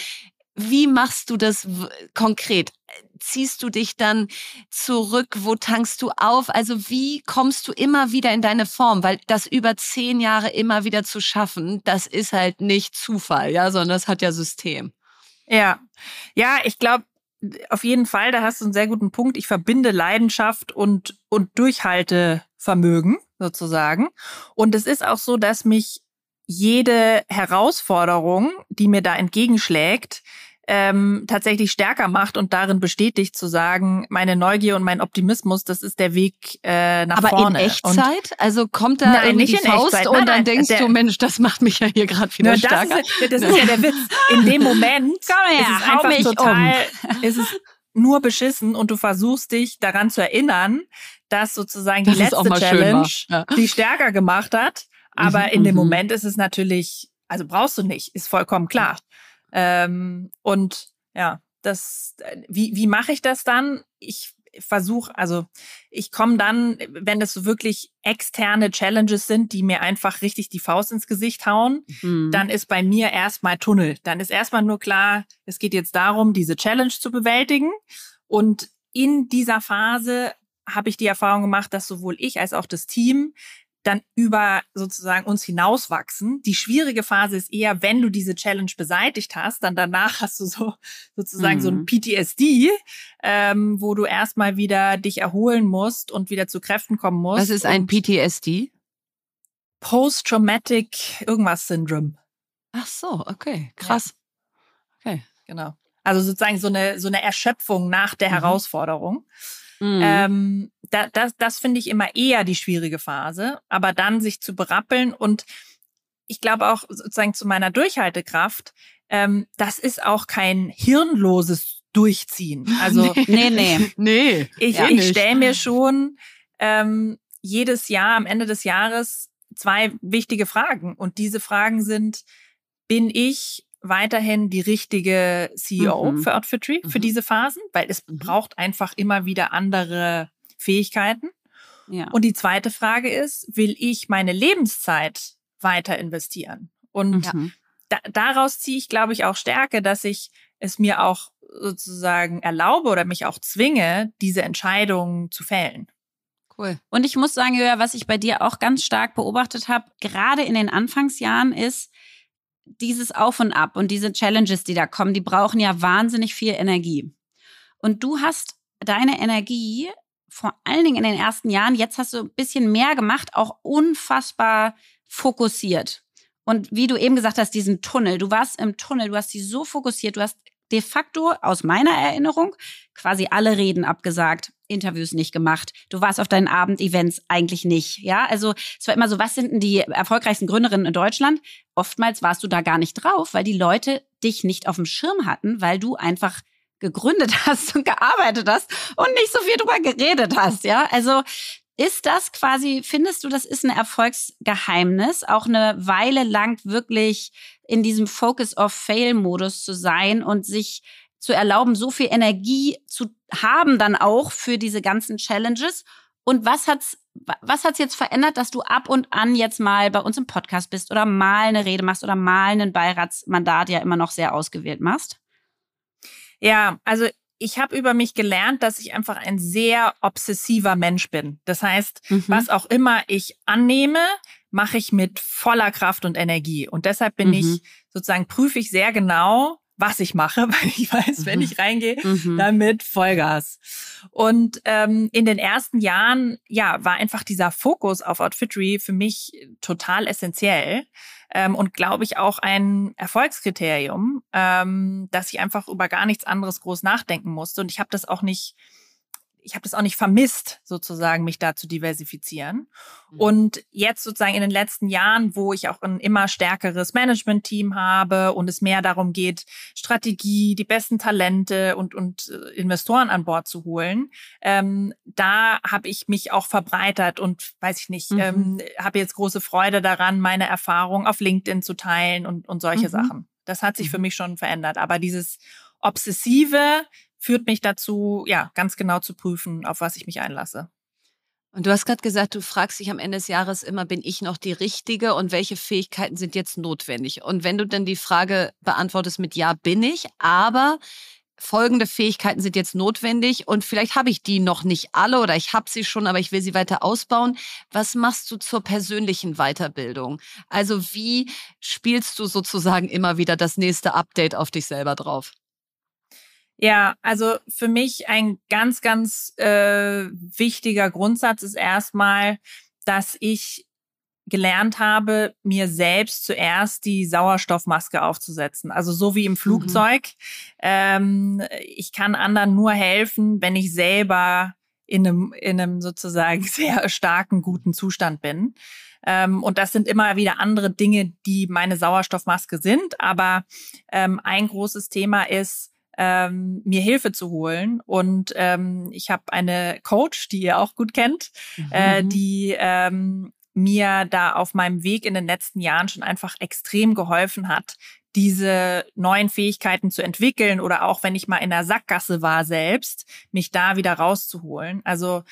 wie machst du das konkret? Ziehst du dich dann zurück? Wo tankst du auf? Also wie kommst du immer wieder in deine Form? Weil das über zehn Jahre immer wieder zu schaffen, das ist halt nicht Zufall, ja, sondern das hat ja System. Ja, ja, ich glaube, auf jeden Fall, da hast du einen sehr guten Punkt. Ich verbinde Leidenschaft und, und Durchhaltevermögen sozusagen. Und es ist auch so, dass mich jede Herausforderung, die mir da entgegenschlägt, ähm, tatsächlich stärker macht und darin bestätigt zu sagen, meine Neugier und mein Optimismus, das ist der Weg äh, nach Aber vorne. Aber in Echtzeit? Und also kommt da nein, nicht Faust Echtzeit. und nein, dann denkst der, du, Mensch, das macht mich ja hier gerade wieder stärker. Das, ist, das ist ja der Witz. In dem Moment [laughs] Komm her, ist es einfach mich total, um. [laughs] ist es nur beschissen und du versuchst dich daran zu erinnern, dass sozusagen das die letzte Challenge ja. die stärker gemacht hat aber mhm, in dem mhm. Moment ist es natürlich, also brauchst du nicht, ist vollkommen klar. Ähm, und ja, das, wie, wie mache ich das dann? Ich versuche, also ich komme dann, wenn das so wirklich externe Challenges sind, die mir einfach richtig die Faust ins Gesicht hauen, mhm. dann ist bei mir erstmal Tunnel. Dann ist erstmal nur klar, es geht jetzt darum, diese Challenge zu bewältigen. Und in dieser Phase habe ich die Erfahrung gemacht, dass sowohl ich als auch das Team dann über sozusagen uns hinauswachsen. Die schwierige Phase ist eher, wenn du diese Challenge beseitigt hast, dann danach hast du so sozusagen mhm. so ein mhm. PTSD, ähm, wo du erstmal wieder dich erholen musst und wieder zu Kräften kommen musst. Was ist ein PTSD? Post-Traumatic irgendwas Syndrome. Ach so, okay, krass. Ja. Okay. Genau. Also sozusagen so eine so eine Erschöpfung nach der mhm. Herausforderung. Mhm. Ähm, da, das das finde ich immer eher die schwierige Phase. Aber dann sich zu berappeln und ich glaube auch sozusagen zu meiner Durchhaltekraft, ähm, das ist auch kein hirnloses Durchziehen. [laughs] Also nee, nee, nee. [laughs] Ich, ja, ich stelle mir schon ähm, jedes Jahr am Ende des Jahres zwei wichtige Fragen. Und diese Fragen sind, bin ich weiterhin die richtige CEO mhm. für Outfitry mhm. für diese Phasen, weil es mhm. braucht einfach immer wieder andere Fähigkeiten. Ja. Und die zweite Frage ist, will ich meine Lebenszeit weiter investieren? Und ja. da, daraus ziehe ich, glaube ich, auch Stärke, dass ich es mir auch sozusagen erlaube oder mich auch zwinge, diese Entscheidung zu fällen. Cool. Und ich muss sagen, was ich bei dir auch ganz stark beobachtet habe, gerade in den Anfangsjahren ist, dieses Auf und Ab und diese Challenges, die da kommen, die brauchen ja wahnsinnig viel Energie. Und du hast deine Energie vor allen Dingen in den ersten Jahren, jetzt hast du ein bisschen mehr gemacht, auch unfassbar fokussiert. Und wie du eben gesagt hast, diesen Tunnel, du warst im Tunnel, du hast sie so fokussiert, du hast de facto aus meiner Erinnerung quasi alle Reden abgesagt, Interviews nicht gemacht. Du warst auf deinen Abendevents eigentlich nicht. Ja, also es war immer so, was sind denn die erfolgreichsten Gründerinnen in Deutschland? Oftmals warst du da gar nicht drauf, weil die Leute dich nicht auf dem Schirm hatten, weil du einfach gegründet [laughs] hast und gearbeitet hast und nicht so viel drüber geredet hast. Ja, also ist das quasi, findest du, das ist ein Erfolgsgeheimnis, auch eine Weile lang wirklich in diesem Focus of Fail-Modus zu sein und sich zu erlauben, so viel Energie zu haben dann auch für diese ganzen Challenges? Und was hat's, was hat's jetzt verändert, dass du ab und an jetzt mal bei uns im Podcast bist oder mal eine Rede machst oder mal ein Beiratsmandat ja immer noch sehr ausgewählt machst? Ja, also ich habe über mich gelernt, dass ich einfach ein sehr obsessiver Mensch bin. Das heißt, mhm. was auch immer ich annehme, mache ich mit voller Kraft und Energie. Und deshalb bin mhm. ich sozusagen, prüfe ich sehr genau, was ich mache, [laughs] weil ich weiß, mhm. wenn ich reingehe, mhm. damit Vollgas. Und ähm, in den ersten Jahren, ja, war einfach dieser Fokus auf Outfittery für mich total essentiell ähm, und glaube ich auch ein Erfolgskriterium, ähm, dass ich einfach über gar nichts anderes groß nachdenken musste. Und ich habe das auch nicht ich habe das auch nicht vermisst, sozusagen, mich da zu diversifizieren. Mhm. Und jetzt sozusagen in den letzten Jahren, wo ich auch ein immer stärkeres Management-Team habe und es mehr darum geht, Strategie, die besten Talente und, und äh, Investoren an Bord zu holen, ähm, da habe ich mich auch verbreitert und weiß ich nicht, mhm. ähm, habe jetzt große Freude daran, meine Erfahrung auf LinkedIn zu teilen und, und solche mhm. Sachen. Das hat sich für mhm. mich schon verändert. Aber dieses Obsessive, führt mich dazu, ja, ganz genau zu prüfen, auf was ich mich einlasse. Und du hast gerade gesagt, du fragst dich am Ende des Jahres immer, bin ich noch die Richtige und welche Fähigkeiten sind jetzt notwendig? Und wenn du dann die Frage beantwortest mit Ja, bin ich, aber folgende Fähigkeiten sind jetzt notwendig und vielleicht habe ich die noch nicht alle oder ich habe sie schon, aber ich will sie weiter ausbauen. Was machst du zur persönlichen Weiterbildung? Also wie spielst du sozusagen immer wieder das nächste Update auf dich selber drauf? Ja, also für mich ein ganz, ganz äh, wichtiger Grundsatz ist erstmal, dass ich gelernt habe, mir selbst zuerst die Sauerstoffmaske aufzusetzen. Also so wie im mhm. Flugzeug. Mhm. Ähm, ich kann anderen nur helfen, wenn ich selber in einem, in einem sozusagen [laughs] sehr starken, guten Zustand bin. Ähm, und das sind immer wieder andere Dinge, die meine Sauerstoffmaske sind. Aber ähm, ein großes Thema ist, ähm, mir Hilfe zu holen. Und ähm, ich habe eine Coach, die ihr auch gut kennt, mhm. äh, die ähm, mir da auf meinem Weg in den letzten Jahren schon einfach extrem geholfen hat, diese neuen Fähigkeiten zu entwickeln oder auch wenn ich mal in der Sackgasse war selbst, mich da wieder rauszuholen. Also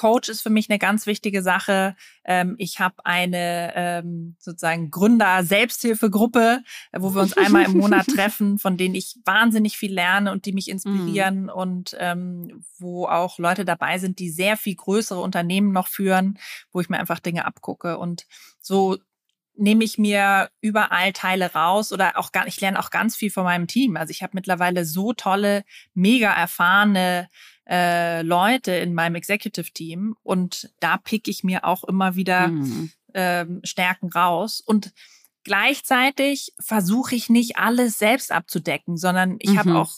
Coach ist für mich eine ganz wichtige Sache. Ähm, ich habe eine ähm, sozusagen Gründer-Selbsthilfegruppe, wo wir uns einmal im Monat [laughs] treffen, von denen ich wahnsinnig viel lerne und die mich inspirieren mm. und ähm, wo auch Leute dabei sind, die sehr viel größere Unternehmen noch führen, wo ich mir einfach Dinge abgucke. Und so nehme ich mir überall Teile raus oder auch gar, ich lerne auch ganz viel von meinem Team. Also ich habe mittlerweile so tolle, mega erfahrene äh, Leute in meinem Executive Team und da pick ich mir auch immer wieder mhm. ähm, Stärken raus und gleichzeitig versuche ich nicht alles selbst abzudecken, sondern ich mhm. habe auch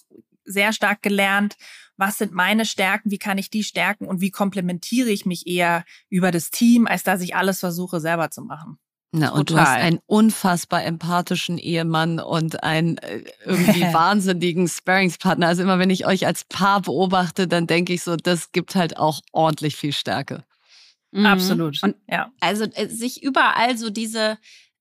sehr stark gelernt, was sind meine Stärken, wie kann ich die stärken und wie komplementiere ich mich eher über das Team, als dass ich alles versuche selber zu machen. Na, und Total. du hast einen unfassbar empathischen Ehemann und einen äh, irgendwie [laughs] wahnsinnigen Sparringspartner. Also immer wenn ich euch als Paar beobachte, dann denke ich so, das gibt halt auch ordentlich viel Stärke. Mhm. Absolut. Und ja. Also äh, sich überall so diese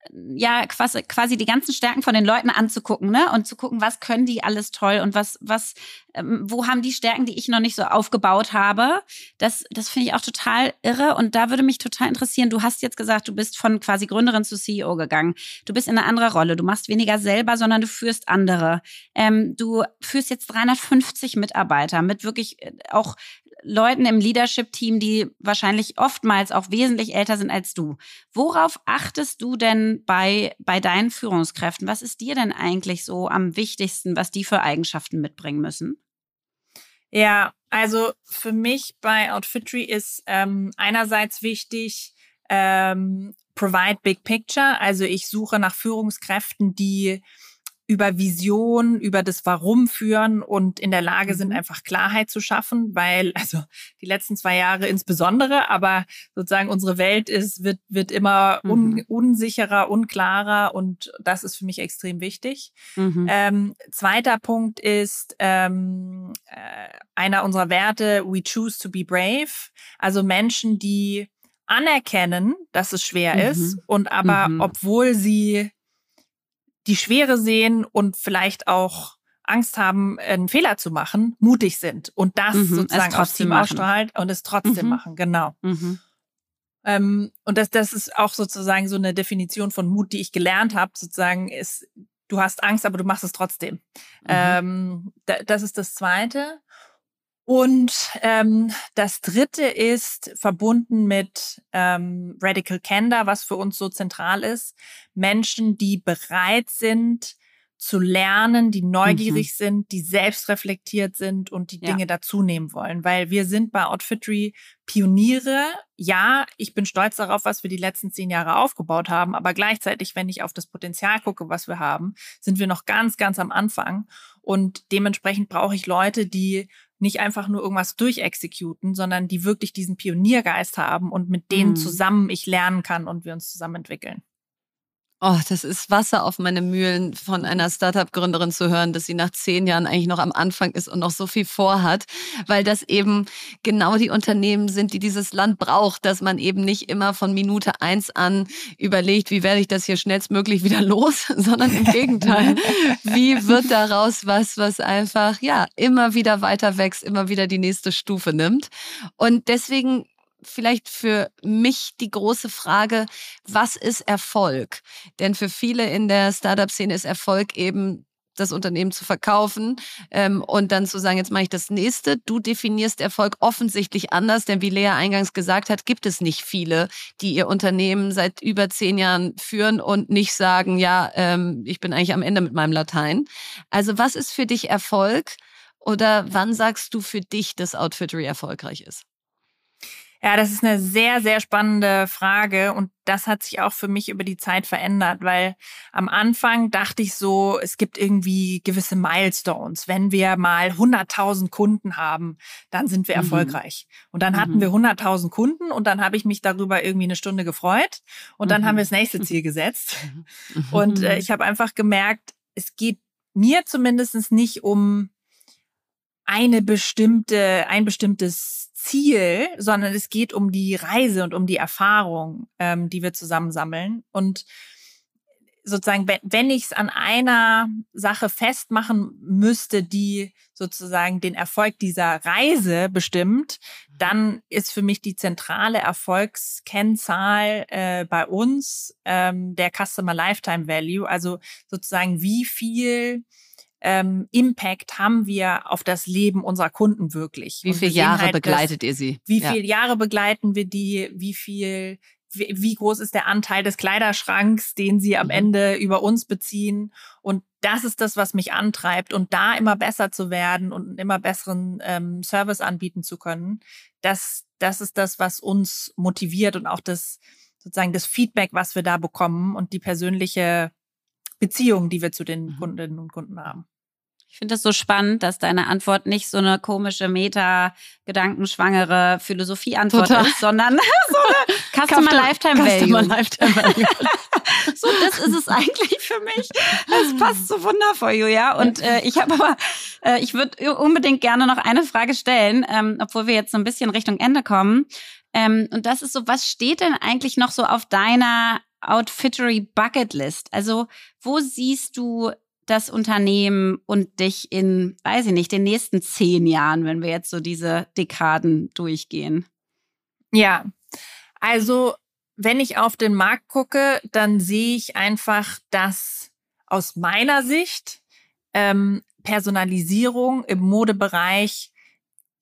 ja quasi, quasi die ganzen Stärken von den Leuten anzugucken, ne? Und zu gucken, was können die alles toll und was, was, ähm, wo haben die Stärken, die ich noch nicht so aufgebaut habe. Das, das finde ich auch total irre. Und da würde mich total interessieren, du hast jetzt gesagt, du bist von quasi Gründerin zu CEO gegangen. Du bist in eine andere Rolle. Du machst weniger selber, sondern du führst andere. Ähm, du führst jetzt 350 Mitarbeiter mit wirklich äh, auch Leuten im Leadership-Team, die wahrscheinlich oftmals auch wesentlich älter sind als du. Worauf achtest du denn bei, bei deinen Führungskräften? Was ist dir denn eigentlich so am wichtigsten, was die für Eigenschaften mitbringen müssen? Ja, also für mich bei Outfitry ist ähm, einerseits wichtig, ähm, provide big picture. Also ich suche nach Führungskräften, die über Vision, über das Warum führen und in der Lage sind, mhm. einfach Klarheit zu schaffen, weil, [laughs] also die letzten zwei Jahre insbesondere, aber sozusagen unsere Welt ist, wird, wird immer un, mhm. unsicherer, unklarer und das ist für mich extrem wichtig. Mhm. Ähm, zweiter Punkt ist ähm, äh, einer unserer Werte, we choose to be brave. Also Menschen, die anerkennen, dass es schwer mhm. ist und aber, mhm. obwohl sie die Schwere sehen und vielleicht auch Angst haben, einen Fehler zu machen, mutig sind und das mhm, sozusagen aufs Team machen. ausstrahlt und es trotzdem mhm. machen, genau. Mhm. Ähm, und das, das ist auch sozusagen so eine Definition von Mut, die ich gelernt habe, sozusagen ist, du hast Angst, aber du machst es trotzdem. Mhm. Ähm, da, das ist das Zweite. Und ähm, das dritte ist verbunden mit ähm, Radical Candor, was für uns so zentral ist. Menschen, die bereit sind zu lernen, die neugierig mhm. sind, die selbstreflektiert sind und die ja. Dinge dazunehmen wollen. Weil wir sind bei Outfittery Pioniere. Ja, ich bin stolz darauf, was wir die letzten zehn Jahre aufgebaut haben. Aber gleichzeitig, wenn ich auf das Potenzial gucke, was wir haben, sind wir noch ganz, ganz am Anfang. Und dementsprechend brauche ich Leute, die nicht einfach nur irgendwas durchexekuten, sondern die wirklich diesen Pioniergeist haben und mit denen mhm. zusammen ich lernen kann und wir uns zusammen entwickeln. Oh, das ist Wasser auf meine Mühlen von einer Startup-Gründerin zu hören, dass sie nach zehn Jahren eigentlich noch am Anfang ist und noch so viel vorhat, weil das eben genau die Unternehmen sind, die dieses Land braucht, dass man eben nicht immer von Minute eins an überlegt, wie werde ich das hier schnellstmöglich wieder los, [laughs] sondern im Gegenteil, wie wird daraus was, was einfach, ja, immer wieder weiter wächst, immer wieder die nächste Stufe nimmt. Und deswegen vielleicht für mich die große Frage, was ist Erfolg? Denn für viele in der Startup-Szene ist Erfolg eben das Unternehmen zu verkaufen ähm, und dann zu sagen, jetzt mache ich das nächste. Du definierst Erfolg offensichtlich anders, denn wie Lea eingangs gesagt hat, gibt es nicht viele, die ihr Unternehmen seit über zehn Jahren führen und nicht sagen, ja, ähm, ich bin eigentlich am Ende mit meinem Latein. Also was ist für dich Erfolg oder wann sagst du für dich, dass Outfittery erfolgreich ist? Ja, das ist eine sehr, sehr spannende Frage und das hat sich auch für mich über die Zeit verändert, weil am Anfang dachte ich so, es gibt irgendwie gewisse Milestones. Wenn wir mal 100.000 Kunden haben, dann sind wir mhm. erfolgreich. Und dann hatten mhm. wir 100.000 Kunden und dann habe ich mich darüber irgendwie eine Stunde gefreut und dann mhm. haben wir das nächste Ziel gesetzt. Mhm. Und äh, ich habe einfach gemerkt, es geht mir zumindest nicht um eine bestimmte, ein bestimmtes Ziel, sondern es geht um die Reise und um die Erfahrung, ähm, die wir zusammensammeln. Und sozusagen, wenn, wenn ich es an einer Sache festmachen müsste, die sozusagen den Erfolg dieser Reise bestimmt, dann ist für mich die zentrale Erfolgskennzahl äh, bei uns ähm, der Customer Lifetime Value, also sozusagen wie viel ähm, Impact haben wir auf das Leben unserer Kunden wirklich? Wie viele Jahre halt begleitet das, ihr sie? Wie ja. viele Jahre begleiten wir die? Wie viel, wie, wie, groß ist der Anteil des Kleiderschranks, den sie am mhm. Ende über uns beziehen? Und das ist das, was mich antreibt. Und da immer besser zu werden und einen immer besseren ähm, Service anbieten zu können, das, das ist das, was uns motiviert und auch das, sozusagen das Feedback, was wir da bekommen und die persönliche Beziehung, die wir zu den mhm. Kundinnen und Kunden haben. Ich finde das so spannend, dass deine Antwort nicht so eine komische, meta-gedankenschwangere Philosophie-Antwort ist, sondern [laughs] so eine [laughs] Customer Lifetime Value. Customer Lifetime Value. [laughs] so, das ist es eigentlich für mich. Das passt so wundervoll, Julia. Und äh, ich habe aber, äh, ich würde unbedingt gerne noch eine Frage stellen, ähm, obwohl wir jetzt so ein bisschen Richtung Ende kommen. Ähm, und das ist so, was steht denn eigentlich noch so auf deiner Outfittery Bucketlist? Also, wo siehst du das Unternehmen und dich in, weiß ich nicht, den nächsten zehn Jahren, wenn wir jetzt so diese Dekaden durchgehen? Ja, also wenn ich auf den Markt gucke, dann sehe ich einfach, dass aus meiner Sicht ähm, Personalisierung im Modebereich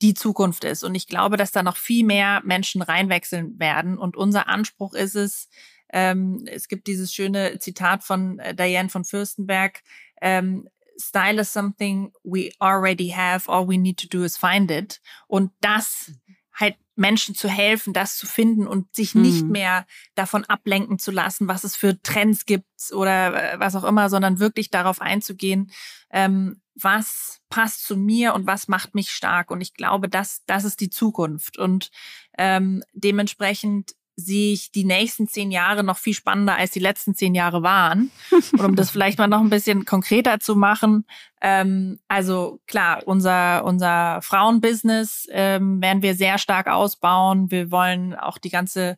die Zukunft ist. Und ich glaube, dass da noch viel mehr Menschen reinwechseln werden. Und unser Anspruch ist es, ähm, es gibt dieses schöne Zitat von äh, Diane von Fürstenberg, ähm, Style is something we already have, all we need to do is find it. Und das halt Menschen zu helfen, das zu finden und sich mhm. nicht mehr davon ablenken zu lassen, was es für Trends gibt oder äh, was auch immer, sondern wirklich darauf einzugehen, ähm, was passt zu mir und was macht mich stark. Und ich glaube, das, das ist die Zukunft. Und ähm, dementsprechend sehe ich die nächsten zehn Jahre noch viel spannender, als die letzten zehn Jahre waren. Und um das [laughs] vielleicht mal noch ein bisschen konkreter zu machen, ähm, also klar, unser, unser Frauenbusiness ähm, werden wir sehr stark ausbauen. Wir wollen auch die ganze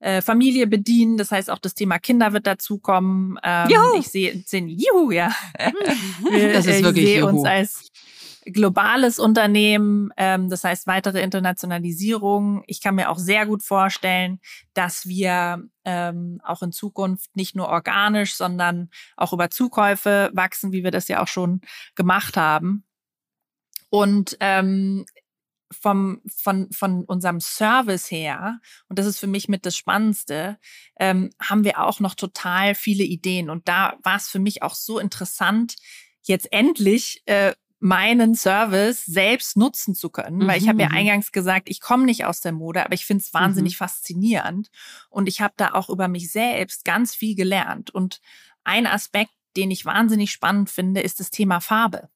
äh, Familie bedienen. Das heißt, auch das Thema Kinder wird dazukommen. Ähm, juhu. Ich sehe, seh, juhu, ja. wir, das ist wirklich ich sehe uns als globales Unternehmen, ähm, das heißt weitere Internationalisierung. Ich kann mir auch sehr gut vorstellen, dass wir ähm, auch in Zukunft nicht nur organisch, sondern auch über Zukäufe wachsen, wie wir das ja auch schon gemacht haben. Und ähm, vom, von, von unserem Service her, und das ist für mich mit das Spannendste, ähm, haben wir auch noch total viele Ideen. Und da war es für mich auch so interessant, jetzt endlich äh, meinen Service selbst nutzen zu können, mhm, weil ich habe ja mhm. eingangs gesagt, ich komme nicht aus der Mode, aber ich finde es wahnsinnig mhm. faszinierend und ich habe da auch über mich selbst ganz viel gelernt und ein Aspekt, den ich wahnsinnig spannend finde, ist das Thema Farbe.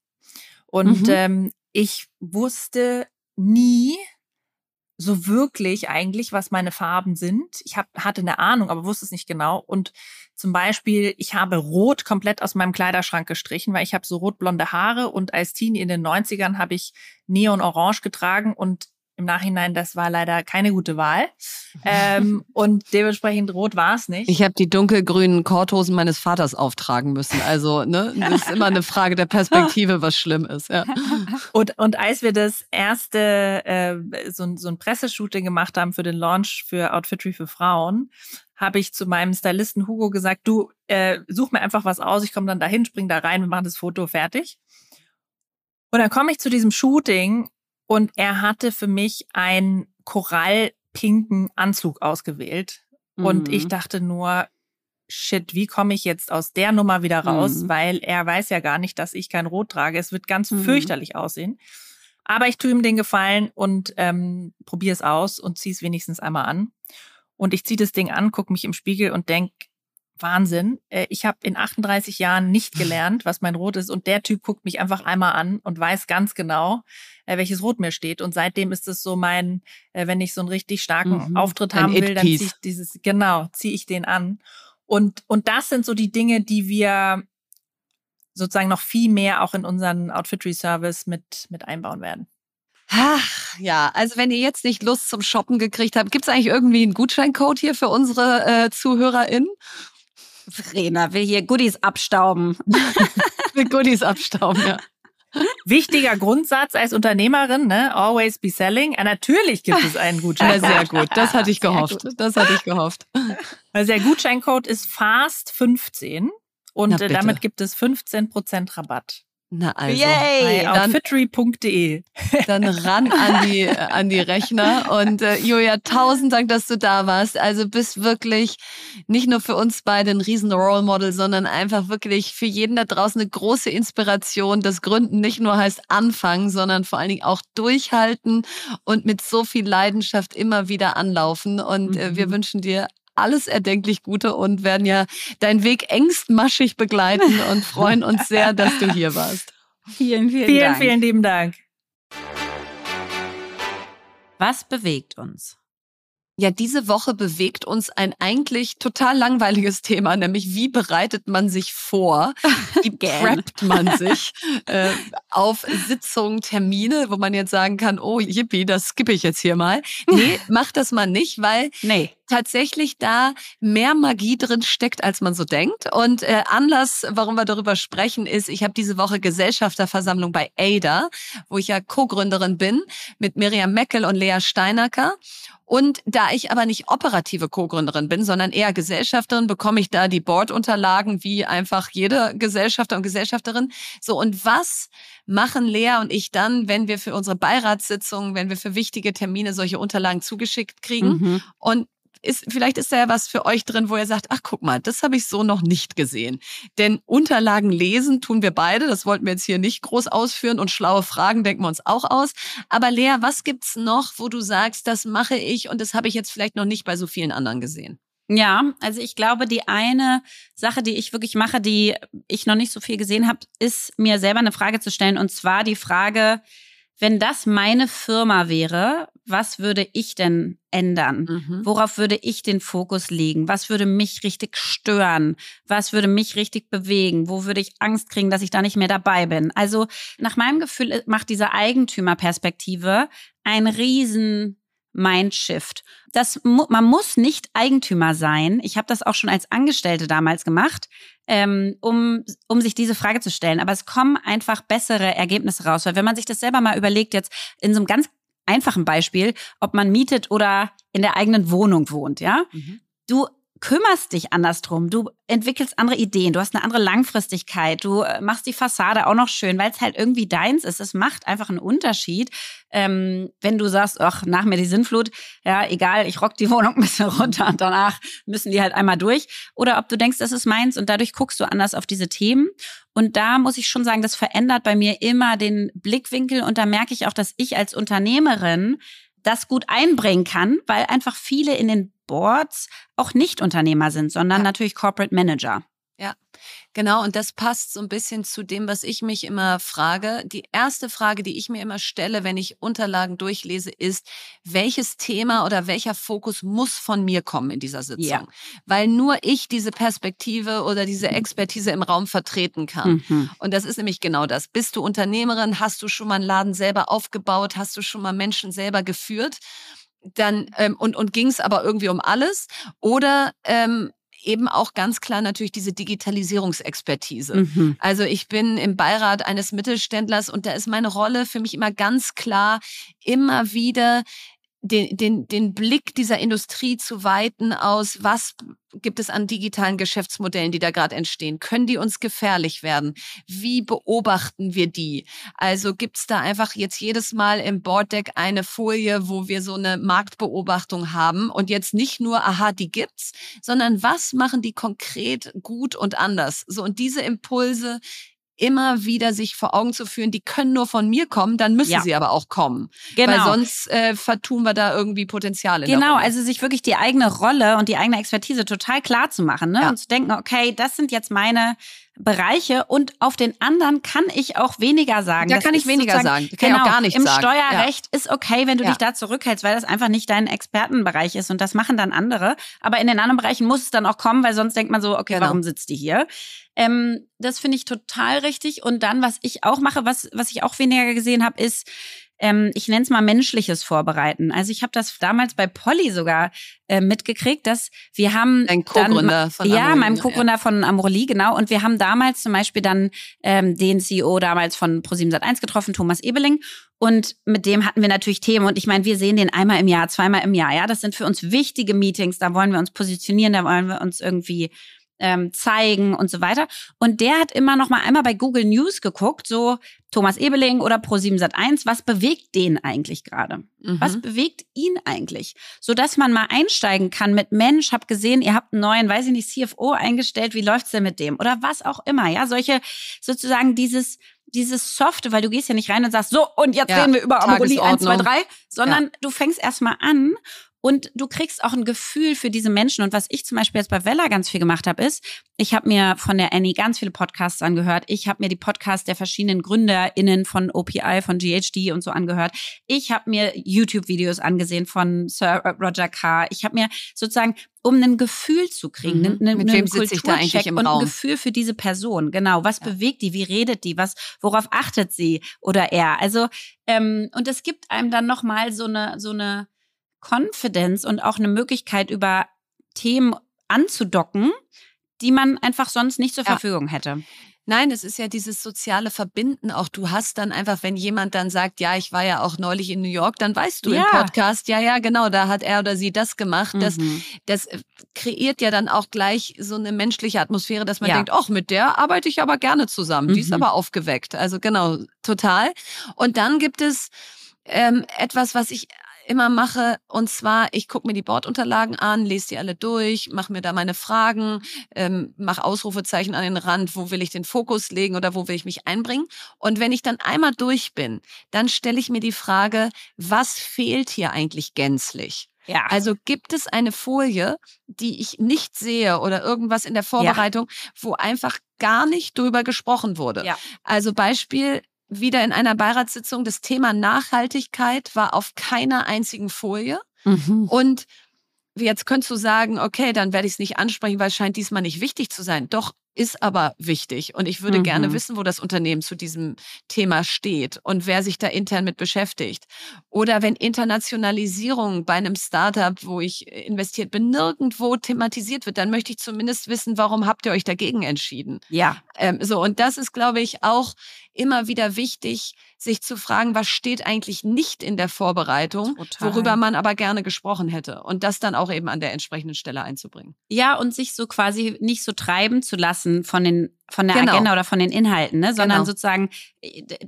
Und mhm. ähm, ich wusste nie, so wirklich eigentlich, was meine Farben sind. Ich hab, hatte eine Ahnung, aber wusste es nicht genau. Und zum Beispiel, ich habe Rot komplett aus meinem Kleiderschrank gestrichen, weil ich habe so rotblonde Haare und als Teenie in den 90ern habe ich Neon Orange getragen und im Nachhinein, das war leider keine gute Wahl. Ähm, und dementsprechend rot war es nicht. Ich habe die dunkelgrünen Korthosen meines Vaters auftragen müssen. Also, ne, das ist immer eine Frage der Perspektive, was schlimm ist. Ja. Und, und als wir das erste, äh, so, so ein Presseshooting gemacht haben für den Launch für Outfitry für Frauen, habe ich zu meinem Stylisten Hugo gesagt, du äh, such mir einfach was aus, ich komme dann dahin, spring da rein, wir machen das Foto fertig. Und dann komme ich zu diesem Shooting und er hatte für mich einen korallpinken Anzug ausgewählt. Mhm. Und ich mhm. dachte nur, shit, wie komme ich jetzt aus der Nummer wieder raus? Mhm. Weil er weiß ja gar nicht, dass ich kein Rot trage. Es wird ganz mhm. fürchterlich aussehen. Aber ich tue ihm den Gefallen und ähm, probiere es aus und ziehe es wenigstens einmal an. Und ich ziehe das Ding an, gucke mich im Spiegel und denk Wahnsinn. Äh, ich habe in 38 Jahren nicht [laughs] gelernt, was mein Rot ist. Und der Typ guckt mich einfach einmal an und weiß ganz genau, äh, welches Rot mir steht. Und seitdem ist es so mein, äh, wenn ich so einen richtig starken mhm. Auftritt haben will, dann ziehe ich dieses, genau, ziehe ich den an. Und, und das sind so die Dinge, die wir sozusagen noch viel mehr auch in unseren Outfitry Service mit, mit einbauen werden. Ach, ja, also wenn ihr jetzt nicht Lust zum Shoppen gekriegt habt, gibt es eigentlich irgendwie einen Gutscheincode hier für unsere äh, ZuhörerInnen? Verena will hier Goodies abstauben. [laughs] will Goodies abstauben, ja. Wichtiger Grundsatz als Unternehmerin, ne? Always be selling. Ja, natürlich gibt es einen [laughs] Gutscheincode. Ja, sehr gut. Das hatte ich gehofft. Das hatte ich gehofft. [laughs] Also der Gutscheincode ist FAST15 und damit gibt es 15% Rabatt. Na also, Yay, [laughs] dann, ran an die, an die Rechner. Und äh, Julia, tausend Dank, dass du da warst. Also bist wirklich nicht nur für uns beide ein riesen Role Model, sondern einfach wirklich für jeden da draußen eine große Inspiration. Das Gründen nicht nur heißt anfangen, sondern vor allen Dingen auch durchhalten und mit so viel Leidenschaft immer wieder anlaufen. Und äh, wir mhm. wünschen dir alles erdenklich Gute und werden ja deinen Weg engstmaschig begleiten und freuen uns sehr, dass du hier warst. Vielen, vielen, vielen Dank. Vielen, vielen lieben Dank. Was bewegt uns? Ja, diese Woche bewegt uns ein eigentlich total langweiliges Thema, nämlich wie bereitet man sich vor, wie [laughs] preppt man [laughs] sich äh, auf Sitzungen, Termine, wo man jetzt sagen kann, oh yippie, das skippe ich jetzt hier mal. Nee, [laughs] macht das mal nicht, weil nee. Tatsächlich da mehr Magie drin steckt, als man so denkt. Und äh, Anlass, warum wir darüber sprechen, ist, ich habe diese Woche Gesellschafterversammlung bei ADA, wo ich ja Co-Gründerin bin, mit Miriam Meckel und Lea Steinacker. Und da ich aber nicht operative Co-Gründerin bin, sondern eher Gesellschafterin, bekomme ich da die Boardunterlagen wie einfach jede Gesellschafter und Gesellschafterin. So, und was machen Lea und ich dann, wenn wir für unsere Beiratssitzungen, wenn wir für wichtige Termine solche Unterlagen zugeschickt kriegen? Mhm. Und ist, vielleicht ist da ja was für euch drin, wo ihr sagt, ach guck mal, das habe ich so noch nicht gesehen. Denn Unterlagen lesen tun wir beide, das wollten wir jetzt hier nicht groß ausführen und schlaue Fragen denken wir uns auch aus. Aber Lea, was gibt's noch, wo du sagst, das mache ich und das habe ich jetzt vielleicht noch nicht bei so vielen anderen gesehen? Ja, also ich glaube, die eine Sache, die ich wirklich mache, die ich noch nicht so viel gesehen habe, ist mir selber eine Frage zu stellen. Und zwar die Frage, wenn das meine Firma wäre, was würde ich denn ändern? Mhm. Worauf würde ich den Fokus legen? Was würde mich richtig stören? Was würde mich richtig bewegen? Wo würde ich Angst kriegen, dass ich da nicht mehr dabei bin? Also nach meinem Gefühl macht diese Eigentümerperspektive einen riesen Mindshift. Das, man muss nicht Eigentümer sein. Ich habe das auch schon als Angestellte damals gemacht, ähm, um, um sich diese Frage zu stellen. Aber es kommen einfach bessere Ergebnisse raus. Weil wenn man sich das selber mal überlegt, jetzt in so einem ganz einfachen Beispiel, ob man mietet oder in der eigenen Wohnung wohnt, ja, mhm. du kümmerst dich anders drum. Du entwickelst andere Ideen, du hast eine andere Langfristigkeit, du äh, machst die Fassade auch noch schön, weil es halt irgendwie deins ist. Es macht einfach einen Unterschied, ähm, wenn du sagst, ach, nach mir die Sinnflut, ja, egal, ich rock die [laughs] Wohnung ein bisschen runter und danach müssen die halt einmal durch. Oder ob du denkst, das ist meins und dadurch guckst du anders auf diese Themen. Und da muss ich schon sagen, das verändert bei mir immer den Blickwinkel und da merke ich auch, dass ich als Unternehmerin das gut einbringen kann, weil einfach viele in den Boards auch nicht Unternehmer sind, sondern ja. natürlich Corporate Manager. Ja, genau. Und das passt so ein bisschen zu dem, was ich mich immer frage. Die erste Frage, die ich mir immer stelle, wenn ich Unterlagen durchlese, ist, welches Thema oder welcher Fokus muss von mir kommen in dieser Sitzung? Ja. Weil nur ich diese Perspektive oder diese Expertise im Raum vertreten kann. Mhm. Und das ist nämlich genau das. Bist du Unternehmerin? Hast du schon mal einen Laden selber aufgebaut? Hast du schon mal Menschen selber geführt? dann ähm, und und ging es aber irgendwie um alles oder ähm, eben auch ganz klar natürlich diese Digitalisierungsexpertise. Mhm. Also ich bin im Beirat eines Mittelständlers und da ist meine Rolle für mich immer ganz klar, immer wieder den, den, den Blick dieser Industrie zu weiten aus, was gibt es an digitalen Geschäftsmodellen, die da gerade entstehen? Können die uns gefährlich werden? Wie beobachten wir die? Also gibt es da einfach jetzt jedes Mal im Boarddeck eine Folie, wo wir so eine Marktbeobachtung haben und jetzt nicht nur, aha, die gibt's, sondern was machen die konkret gut und anders? So und diese Impulse immer wieder sich vor Augen zu führen, die können nur von mir kommen, dann müssen ja. sie aber auch kommen. Genau. Weil sonst äh, vertun wir da irgendwie Potenziale. Genau, also sich wirklich die eigene Rolle und die eigene Expertise total klar zu machen ne? Ja. und zu denken, okay, das sind jetzt meine Bereiche und auf den anderen kann ich auch weniger sagen. Da das kann ich weniger sagen. Da kann genau, ich auch gar nicht Im sagen. Steuerrecht ja. ist okay, wenn du ja. dich da zurückhältst, weil das einfach nicht dein Expertenbereich ist und das machen dann andere. Aber in den anderen Bereichen muss es dann auch kommen, weil sonst denkt man so, okay, genau. warum sitzt die hier? Ähm, das finde ich total richtig. Und dann, was ich auch mache, was, was ich auch weniger gesehen habe, ist, ähm, ich nenne es mal menschliches Vorbereiten. Also ich habe das damals bei Polly sogar äh, mitgekriegt, dass wir haben Ein Co-Gründer von Ja, meinem Co-Gründer ja. von Amorelie, genau. Und wir haben damals zum Beispiel dann ähm, den CEO damals von Pro7 Sat1 getroffen, Thomas Ebeling. Und mit dem hatten wir natürlich Themen. Und ich meine, wir sehen den einmal im Jahr, zweimal im Jahr. Ja, das sind für uns wichtige Meetings. Da wollen wir uns positionieren, da wollen wir uns irgendwie ähm, zeigen und so weiter. Und der hat immer noch mal einmal bei Google News geguckt, so Thomas Ebeling oder Pro7 Sat1, was bewegt den eigentlich gerade? Mhm. Was bewegt ihn eigentlich? So dass man mal einsteigen kann mit Mensch, hab gesehen, ihr habt einen neuen, weiß ich nicht, CFO eingestellt, wie läuft's denn mit dem? Oder was auch immer, ja, solche sozusagen dieses dieses Softe, weil du gehst ja nicht rein und sagst, so, und jetzt ja, reden wir über Amorelie 1, 2, 3, sondern ja. du fängst erstmal an und du kriegst auch ein Gefühl für diese Menschen. Und was ich zum Beispiel jetzt bei Vella ganz viel gemacht habe, ist, ich habe mir von der Annie ganz viele Podcasts angehört. Ich habe mir die Podcasts der verschiedenen GründerInnen von OPI, von GHD und so angehört. Ich habe mir YouTube-Videos angesehen von Sir Roger Carr. Ich habe mir sozusagen um ein Gefühl zu kriegen, mhm. einen, Mit wem sitze ich da eigentlich im und Raum? ein Gefühl für diese Person. Genau, was ja. bewegt die, wie redet die, was, worauf achtet sie oder er? Also ähm, und es gibt einem dann noch mal so eine so eine Confidence und auch eine Möglichkeit, über Themen anzudocken, die man einfach sonst nicht zur ja. Verfügung hätte. Nein, es ist ja dieses soziale Verbinden. Auch du hast dann einfach, wenn jemand dann sagt, ja, ich war ja auch neulich in New York, dann weißt du ja. im Podcast, ja, ja, genau, da hat er oder sie das gemacht. Mhm. Das, das kreiert ja dann auch gleich so eine menschliche Atmosphäre, dass man ja. denkt, ach, mit der arbeite ich aber gerne zusammen. Mhm. Die ist mhm. aber aufgeweckt. Also genau, total. Und dann gibt es ähm, etwas, was ich immer mache. Und zwar, ich gucke mir die Bordunterlagen an, lese die alle durch, mache mir da meine Fragen, ähm, mache Ausrufezeichen an den Rand, wo will ich den Fokus legen oder wo will ich mich einbringen. Und wenn ich dann einmal durch bin, dann stelle ich mir die Frage, was fehlt hier eigentlich gänzlich? Ja. Also gibt es eine Folie, die ich nicht sehe oder irgendwas in der Vorbereitung, ja. wo einfach gar nicht drüber gesprochen wurde. Ja. Also Beispiel, wieder in einer Beiratssitzung, das Thema Nachhaltigkeit war auf keiner einzigen Folie. Mhm. Und jetzt könntest du sagen, okay, dann werde ich es nicht ansprechen, weil es scheint diesmal nicht wichtig zu sein. Doch ist aber wichtig. Und ich würde mhm. gerne wissen, wo das Unternehmen zu diesem Thema steht und wer sich da intern mit beschäftigt. Oder wenn Internationalisierung bei einem Startup, wo ich investiert bin, nirgendwo thematisiert wird, dann möchte ich zumindest wissen, warum habt ihr euch dagegen entschieden? Ja. Ähm, so, und das ist, glaube ich, auch immer wieder wichtig, sich zu fragen, was steht eigentlich nicht in der Vorbereitung, Total. worüber man aber gerne gesprochen hätte. Und das dann auch eben an der entsprechenden Stelle einzubringen. Ja, und sich so quasi nicht so treiben zu lassen von den von der genau. Agenda oder von den Inhalten, ne? sondern genau. sozusagen,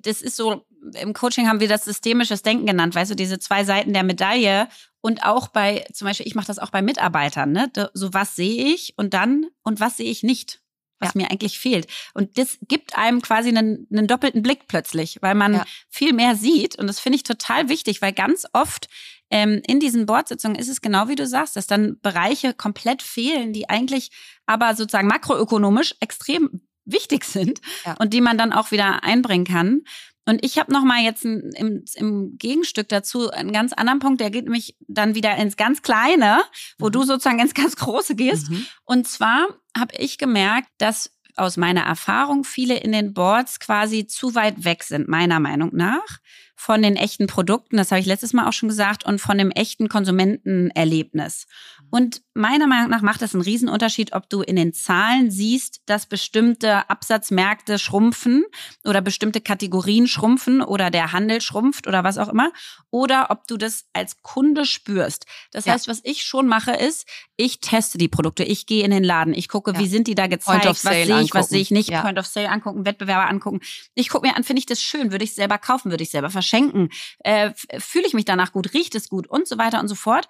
das ist so, im Coaching haben wir das systemisches Denken genannt, weißt du, diese zwei Seiten der Medaille und auch bei, zum Beispiel, ich mache das auch bei Mitarbeitern, ne? So was sehe ich und dann und was sehe ich nicht was ja. mir eigentlich fehlt. Und das gibt einem quasi einen, einen doppelten Blick plötzlich, weil man ja. viel mehr sieht. Und das finde ich total wichtig, weil ganz oft ähm, in diesen Boardsitzungen ist es genau wie du sagst, dass dann Bereiche komplett fehlen, die eigentlich aber sozusagen makroökonomisch extrem wichtig sind ja. und die man dann auch wieder einbringen kann. Und ich habe noch mal jetzt ein, im, im Gegenstück dazu einen ganz anderen Punkt, der geht nämlich dann wieder ins ganz Kleine, wo mhm. du sozusagen ins ganz Große gehst. Mhm. Und zwar habe ich gemerkt, dass aus meiner Erfahrung viele in den Boards quasi zu weit weg sind, meiner Meinung nach von den echten Produkten, das habe ich letztes Mal auch schon gesagt, und von dem echten Konsumentenerlebnis. Und meiner Meinung nach macht es einen Riesenunterschied, ob du in den Zahlen siehst, dass bestimmte Absatzmärkte schrumpfen oder bestimmte Kategorien schrumpfen oder der Handel schrumpft oder was auch immer, oder ob du das als Kunde spürst. Das ja. heißt, was ich schon mache, ist, ich teste die Produkte, ich gehe in den Laden, ich gucke, ja. wie sind die da gezeigt, was sehe ich, angucken. was sehe ich nicht, ja. Point of Sale angucken, Wettbewerber angucken. Ich gucke mir an, finde ich das schön, würde ich selber kaufen, würde ich selber verschenken schenken? Äh, Fühle ich mich danach gut? Riecht es gut? Und so weiter und so fort.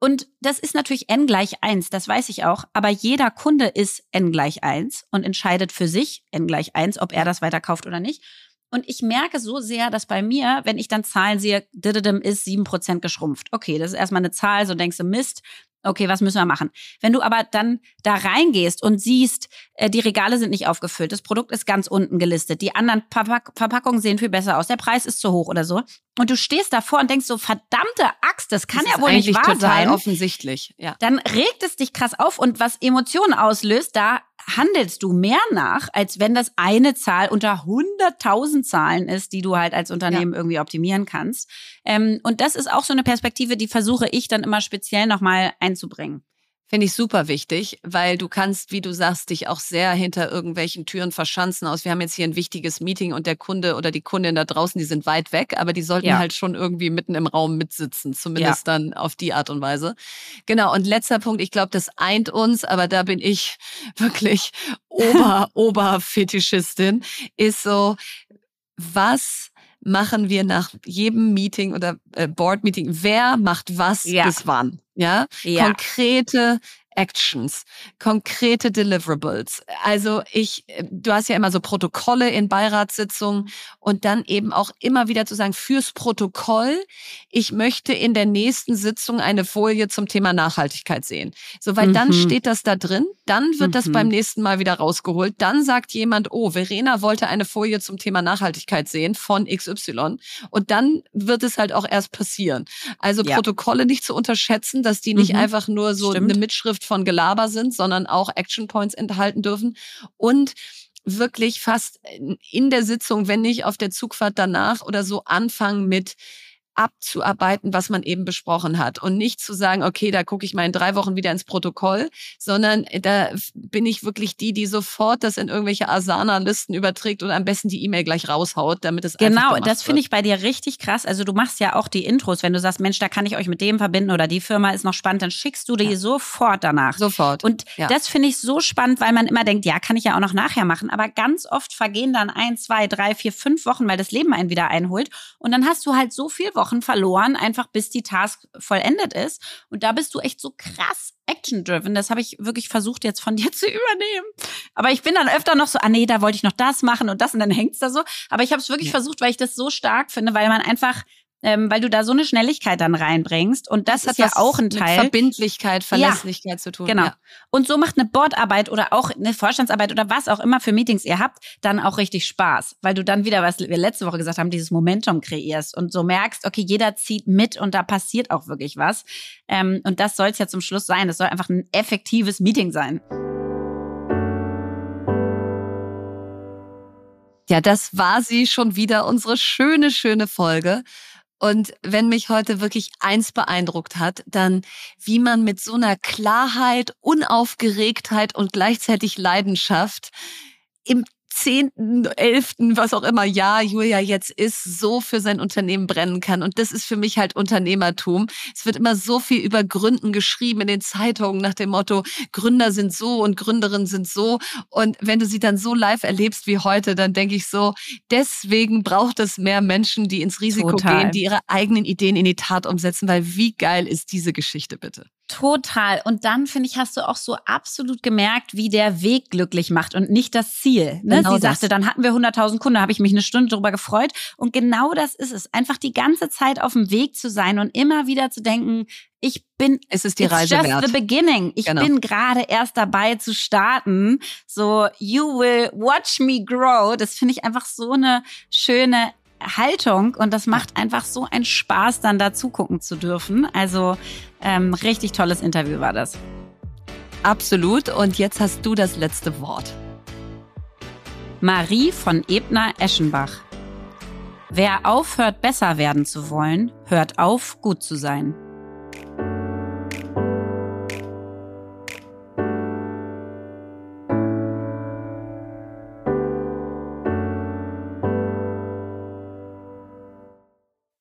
Und das ist natürlich n gleich eins, das weiß ich auch. Aber jeder Kunde ist n gleich eins und entscheidet für sich n gleich eins, ob er das weiterkauft oder nicht. Und ich merke so sehr, dass bei mir, wenn ich dann Zahlen sehe, ist sieben Prozent geschrumpft. Okay, das ist erstmal eine Zahl, so denkst du, Mist, Okay, was müssen wir machen? Wenn du aber dann da reingehst und siehst, äh, die Regale sind nicht aufgefüllt, das Produkt ist ganz unten gelistet, die anderen Verpack Verpackungen sehen viel besser aus, der Preis ist zu hoch oder so, und du stehst davor und denkst so, verdammte Axt, das kann das ja wohl nicht wahr total sein. offensichtlich, ja. Dann regt es dich krass auf und was Emotionen auslöst, da handelst du mehr nach, als wenn das eine Zahl unter 100.000 Zahlen ist, die du halt als Unternehmen ja. irgendwie optimieren kannst. Ähm, und das ist auch so eine Perspektive, die versuche ich dann immer speziell nochmal einzubringen. Finde ich super wichtig, weil du kannst, wie du sagst, dich auch sehr hinter irgendwelchen Türen verschanzen aus. Wir haben jetzt hier ein wichtiges Meeting und der Kunde oder die Kundin da draußen, die sind weit weg, aber die sollten ja. halt schon irgendwie mitten im Raum mitsitzen, zumindest ja. dann auf die Art und Weise. Genau. Und letzter Punkt, ich glaube, das eint uns, aber da bin ich [laughs] wirklich [laughs] Ober, Oberfetischistin, ist so, was machen wir nach jedem Meeting oder äh, Board-Meeting, wer macht was ja. bis wann? Ja? ja. Konkrete Actions, konkrete Deliverables. Also ich, äh, du hast ja immer so Protokolle in Beiratssitzungen und dann eben auch immer wieder zu sagen, fürs Protokoll, ich möchte in der nächsten Sitzung eine Folie zum Thema Nachhaltigkeit sehen. So, weil mhm. dann steht das da drin, dann wird mhm. das beim nächsten Mal wieder rausgeholt, dann sagt jemand, oh, Verena wollte eine Folie zum Thema Nachhaltigkeit sehen von XY und dann wird es halt auch erst passieren. Also ja. Protokolle nicht zu unterschätzen, dass die nicht mhm. einfach nur so Stimmt. eine Mitschrift von Gelaber sind, sondern auch Action Points enthalten dürfen. Und wirklich fast in der Sitzung, wenn nicht auf der Zugfahrt danach oder so anfangen mit abzuarbeiten, was man eben besprochen hat und nicht zu sagen, okay, da gucke ich mal in drei Wochen wieder ins Protokoll, sondern äh, da bin ich wirklich die, die sofort das in irgendwelche Asana-Listen überträgt und am besten die E-Mail gleich raushaut, damit es genau. Das finde ich bei dir richtig krass. Also du machst ja auch die Intros, wenn du sagst, Mensch, da kann ich euch mit dem verbinden oder die Firma ist noch spannend, dann schickst du die ja. sofort danach. Sofort. Und ja. das finde ich so spannend, weil man immer denkt, ja, kann ich ja auch noch nachher machen, aber ganz oft vergehen dann ein, zwei, drei, vier, fünf Wochen, weil das Leben einen wieder einholt und dann hast du halt so viel Wochen Wochen verloren, einfach bis die Task vollendet ist. Und da bist du echt so krass action-driven. Das habe ich wirklich versucht jetzt von [laughs] dir zu übernehmen. Aber ich bin dann öfter noch so, ah nee, da wollte ich noch das machen und das und dann hängt's da so. Aber ich habe es wirklich ja. versucht, weil ich das so stark finde, weil man einfach ähm, weil du da so eine Schnelligkeit dann reinbringst. Und das, das ist ja auch ein Teil. Mit Verbindlichkeit, Verlässlichkeit ja, zu tun. Genau. Ja. Und so macht eine Bordarbeit oder auch eine Vorstandsarbeit oder was auch immer für Meetings ihr habt, dann auch richtig Spaß. Weil du dann wieder, was wir letzte Woche gesagt haben, dieses Momentum kreierst und so merkst, okay, jeder zieht mit und da passiert auch wirklich was. Ähm, und das soll es ja zum Schluss sein. Das soll einfach ein effektives Meeting sein. Ja, das war sie schon wieder, unsere schöne, schöne Folge. Und wenn mich heute wirklich eins beeindruckt hat, dann wie man mit so einer Klarheit, Unaufgeregtheit und gleichzeitig Leidenschaft im zehnten, elften, was auch immer Jahr Julia jetzt ist, so für sein Unternehmen brennen kann. Und das ist für mich halt Unternehmertum. Es wird immer so viel über Gründen geschrieben in den Zeitungen nach dem Motto, Gründer sind so und Gründerinnen sind so. Und wenn du sie dann so live erlebst wie heute, dann denke ich so, deswegen braucht es mehr Menschen, die ins Risiko Total. gehen, die ihre eigenen Ideen in die Tat umsetzen, weil wie geil ist diese Geschichte bitte? Total. Und dann, finde ich, hast du auch so absolut gemerkt, wie der Weg glücklich macht und nicht das Ziel. Ne? Genau Sie das. sagte, dann hatten wir 100.000 Kunden, da habe ich mich eine Stunde darüber gefreut. Und genau das ist es. Einfach die ganze Zeit auf dem Weg zu sein und immer wieder zu denken, ich bin, es ist die Reise just wert. the beginning. Ich genau. bin gerade erst dabei zu starten. So, you will watch me grow. Das finde ich einfach so eine schöne Haltung und das macht einfach so einen Spaß, dann da zugucken zu dürfen. Also ähm, richtig tolles Interview war das. Absolut. Und jetzt hast du das letzte Wort. Marie von Ebner-Eschenbach. Wer aufhört, besser werden zu wollen, hört auf, gut zu sein.